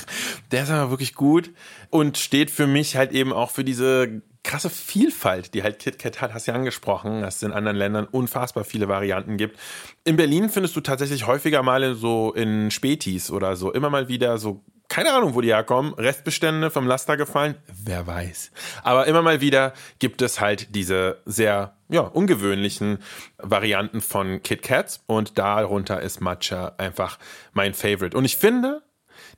der ist aber wirklich gut und steht für mich halt eben auch für diese krasse Vielfalt, die halt KitKat hat, hast du ja angesprochen, dass es in anderen Ländern unfassbar viele Varianten gibt. In Berlin findest du tatsächlich häufiger mal in so in Spätis oder so immer mal wieder so keine Ahnung, wo die herkommen, Restbestände vom Laster gefallen, wer weiß. Aber immer mal wieder gibt es halt diese sehr ja, ungewöhnlichen Varianten von KitKats und darunter ist Matcha einfach mein Favorite. Und ich finde,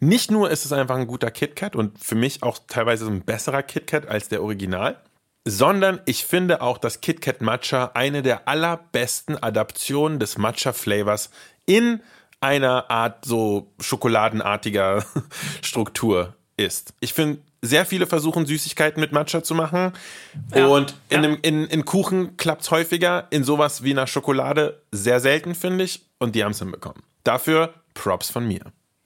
nicht nur ist es einfach ein guter KitKat und für mich auch teilweise ein besserer KitKat als der Original, sondern ich finde auch, dass KitKat Matcha eine der allerbesten Adaptionen des Matcha-Flavors in einer Art so schokoladenartiger (laughs) Struktur ist. Ich finde, sehr viele versuchen Süßigkeiten mit Matcha zu machen und in, ja. einem, in, in Kuchen klappt es häufiger, in sowas wie einer Schokolade sehr selten, finde ich, und die haben es hinbekommen. Dafür Props von mir.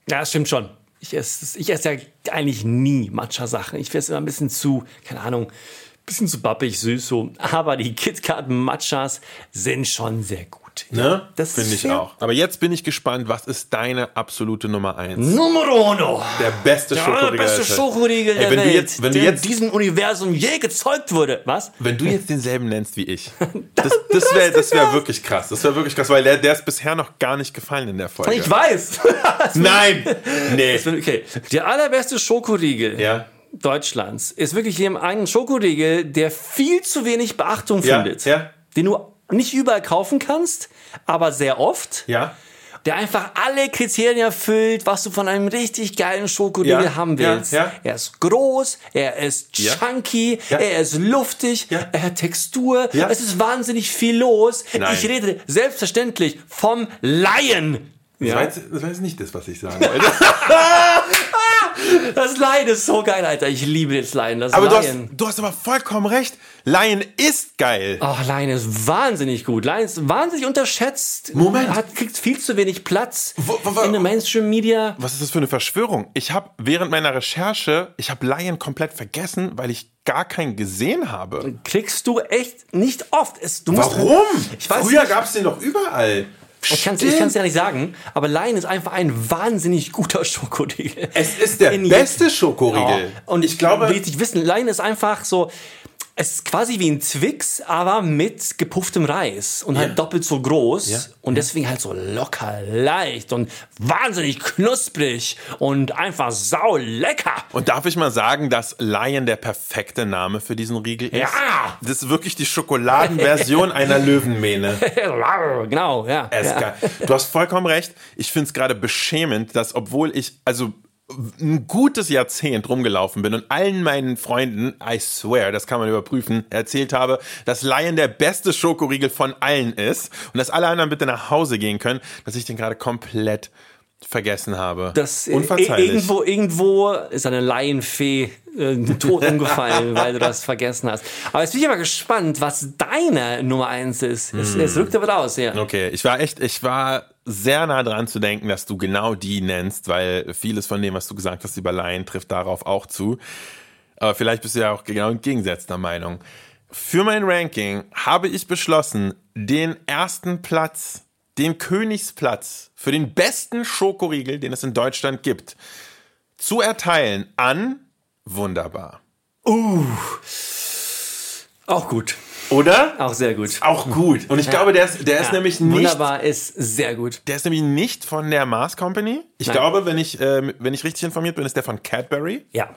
Ja, das stimmt schon. Ich esse, ich esse ja eigentlich nie Matcha-Sachen. Ich esse immer ein bisschen zu, keine Ahnung, bisschen zu bappig, süß so. Aber die KitKat Matchas sind schon sehr gut. Ne? Das Finde ich auch. Aber jetzt bin ich gespannt, was ist deine absolute Nummer eins? Numero uno. Der beste Der Schokoriegel. beste der Welt. Schokoriegel Ey, der wenn du Welt, jetzt, wenn du jetzt in diesem Universum je gezeugt wurde. Was? Wenn du jetzt denselben nennst wie ich, (laughs) das, das wäre das wär wirklich krass. Das wäre wirklich krass, weil der, der ist bisher noch gar nicht gefallen in der Folge. Ich weiß. (laughs) Nein! Nee. okay. Der allerbeste Schokoriegel Ja. Deutschlands ist wirklich eben ein Schokoriegel, der viel zu wenig Beachtung Ja, findet. ja. Den du nicht überall kaufen kannst, aber sehr oft. Ja? Der einfach alle Kriterien erfüllt, was du von einem richtig geilen Schokoriegel Ja, haben willst. ja. Er ist groß, er ist chunky, er ist luftig, er hat Textur, es ist wahnsinnig viel los. Nein. Ich rede selbstverständlich vom Lion. Das, Ja. war jetzt, das war jetzt nicht das, was ich sagen (laughs) wollte. (laughs) Das Lion ist so geil, Alter. Ich liebe das Lion. Das Aber du hast, Lion. du hast aber vollkommen recht. Lion ist geil. Oh, Lion ist wahnsinnig gut. Lion ist wahnsinnig unterschätzt. Moment. Hat, kriegt viel zu wenig Platz Wo- wo- wo- in der Mainstream-Media. Was ist das für eine Verschwörung? Ich habe während meiner Recherche, ich habe Lion komplett vergessen, weil ich gar keinen gesehen habe. Kriegst du echt nicht oft. Es, du musst, Warum? Ich weiß Früher gab es den doch überall. Ich kann es ja nicht sagen, aber Lion ist einfach ein wahnsinnig guter (laughs) Schokoriegel. Es ist der In beste Schokoriegel. Ja. Und ich glaube, will ich wissen, Lion ist einfach so, es ist quasi wie ein Twix, aber mit gepufftem Reis und Ja. halt doppelt so groß Ja. und deswegen halt so locker, leicht und wahnsinnig knusprig und einfach sau lecker. Und darf ich mal sagen, dass Lion der perfekte Name für diesen Riegel ist? Ja. Das ist wirklich die Schokoladenversion (laughs) einer Löwenmähne. genau, ja. Ja. Du hast vollkommen recht. Ich finde es gerade beschämend, dass obwohl ich, also ein gutes Jahrzehnt rumgelaufen bin und allen meinen Freunden, I swear, das kann man überprüfen, erzählt habe, dass Lion der beste Schokoriegel von allen ist und dass alle anderen bitte nach Hause gehen können, dass ich den gerade komplett vergessen habe. Das, äh, Unverzeihlich. irgendwo, irgendwo ist eine Laienfee äh, tot (laughs) umgefallen, weil du das vergessen hast. Aber jetzt bin ich aber gespannt, was deine Nummer eins ist. Es, es rückt aber raus, ja. Okay, ich war echt, ich war sehr nah dran zu denken, dass du genau die nennst, weil vieles von dem, was du gesagt hast über Laien, trifft darauf auch zu. Aber vielleicht bist du ja auch genau entgegengesetzter Meinung. Für mein Ranking habe ich beschlossen, den ersten Platz, den Königsplatz für den besten Schokoriegel, den es in Deutschland gibt, zu erteilen an Wunderbar. Auch gut. Oder? Auch sehr gut. Auch gut. Und ich glaube, der ist, der ist Ja, nämlich nicht Wunderbar ist sehr gut. Der ist nämlich nicht von der Mars Company. Ich Nein. glaube, wenn ich, äh, wenn ich richtig informiert bin, ist der von Cadbury. Ja.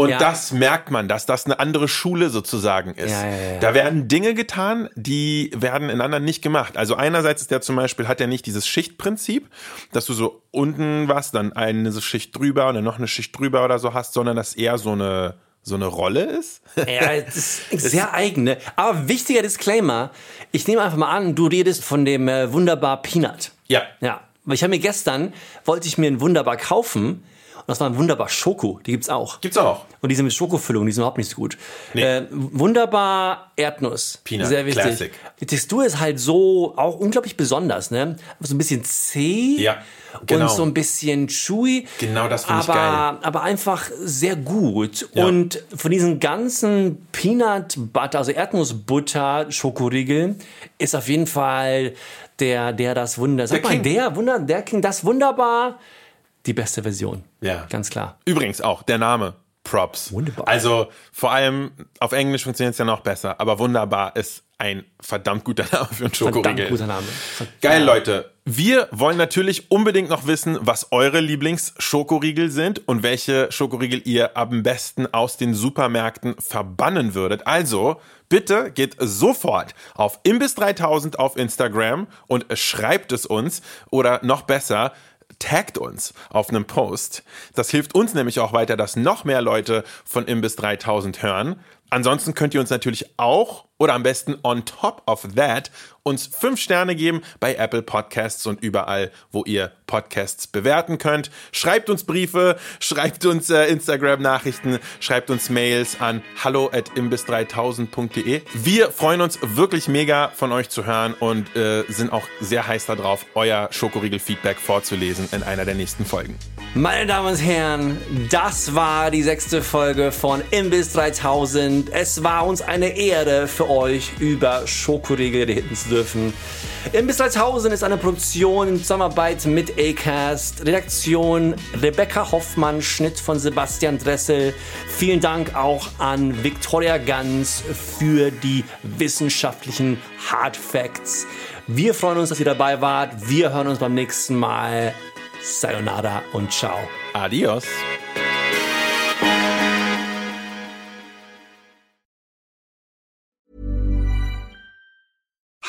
Und Ja. das merkt man, dass das eine andere Schule sozusagen ist. Ja, ja. Da werden Dinge getan, die werden in anderen nicht gemacht. Also einerseits ist der zum Beispiel, hat er nicht dieses Schichtprinzip, dass du so unten was, dann eine Schicht drüber und dann noch eine Schicht drüber oder so hast, sondern dass eher so eine, so eine Rolle ist. Ja, (laughs) das ist sehr eigene. Aber wichtiger Disclaimer. Ich nehme einfach mal an, du redest von dem äh, Wunderbar Peanut. ja. Ja. Weil ich habe mir gestern, wollte ich mir einen Wunderbar kaufen. Das war ein Wunderbar Schoko. Die gibt's auch. Gibt's auch. Und die sind mit Schokofüllung, die sind überhaupt nicht so gut. Nee. Äh, wunderbar Erdnuss. Peanut, Sehr wichtig. Classic. Die Textur ist halt so auch unglaublich besonders, ne? So ein bisschen zäh. Ja, genau. Und so ein bisschen chewy. Genau das finde ich aber, geil. Aber einfach sehr gut. Ja. Und von diesen ganzen Peanut Butter, also Erdnussbutter Schokoriegel, ist auf jeden Fall der, der das Wunder. Sag Der mal, King. der Wunder, der King, das wunderbar. Die beste Version. Ja. Ganz klar. Übrigens auch der Name. Props. Wunderbar. Also vor allem auf Englisch funktioniert es ja noch besser, aber wunderbar ist ein verdammt guter Name für einen Schokoriegel. Verdammt guter Name. Geil, Leute. Wir wollen natürlich unbedingt noch wissen, was eure Lieblingsschokoriegel sind und welche Schokoriegel ihr am besten aus den Supermärkten verbannen würdet. Also, bitte geht sofort auf Imbiss3000 auf Instagram und schreibt es uns oder noch besser, taggt uns auf einem Post. Das hilft uns nämlich auch weiter, dass noch mehr Leute von Imbiss 3000 hören. Ansonsten könnt ihr uns natürlich auch oder am besten on top of that uns fünf Sterne geben bei Apple Podcasts und überall, wo ihr Podcasts bewerten könnt. Schreibt uns Briefe, schreibt uns äh, Instagram-Nachrichten, schreibt uns Mails an hallo at imbiss3000.de. Wir freuen uns wirklich mega von euch zu hören und äh, sind auch sehr heiß darauf, euer Schokoriegel-Feedback vorzulesen in einer der nächsten Folgen. Meine Damen und Herren, das war die sechste Folge von Imbiss 3000. Es war uns eine Ehre für euch über Schokoriegel reden zu dürfen. Imbiss 3000 ist eine Produktion in Zusammenarbeit mit Acast, Redaktion Rebecca Hoffmann, Schnitt von Sebastian Dressel. Vielen Dank auch an Victoria Ganz für die wissenschaftlichen Hard Facts. Wir freuen uns, dass ihr dabei wart. Wir hören uns beim nächsten Mal. Sayonara und ciao. Adios.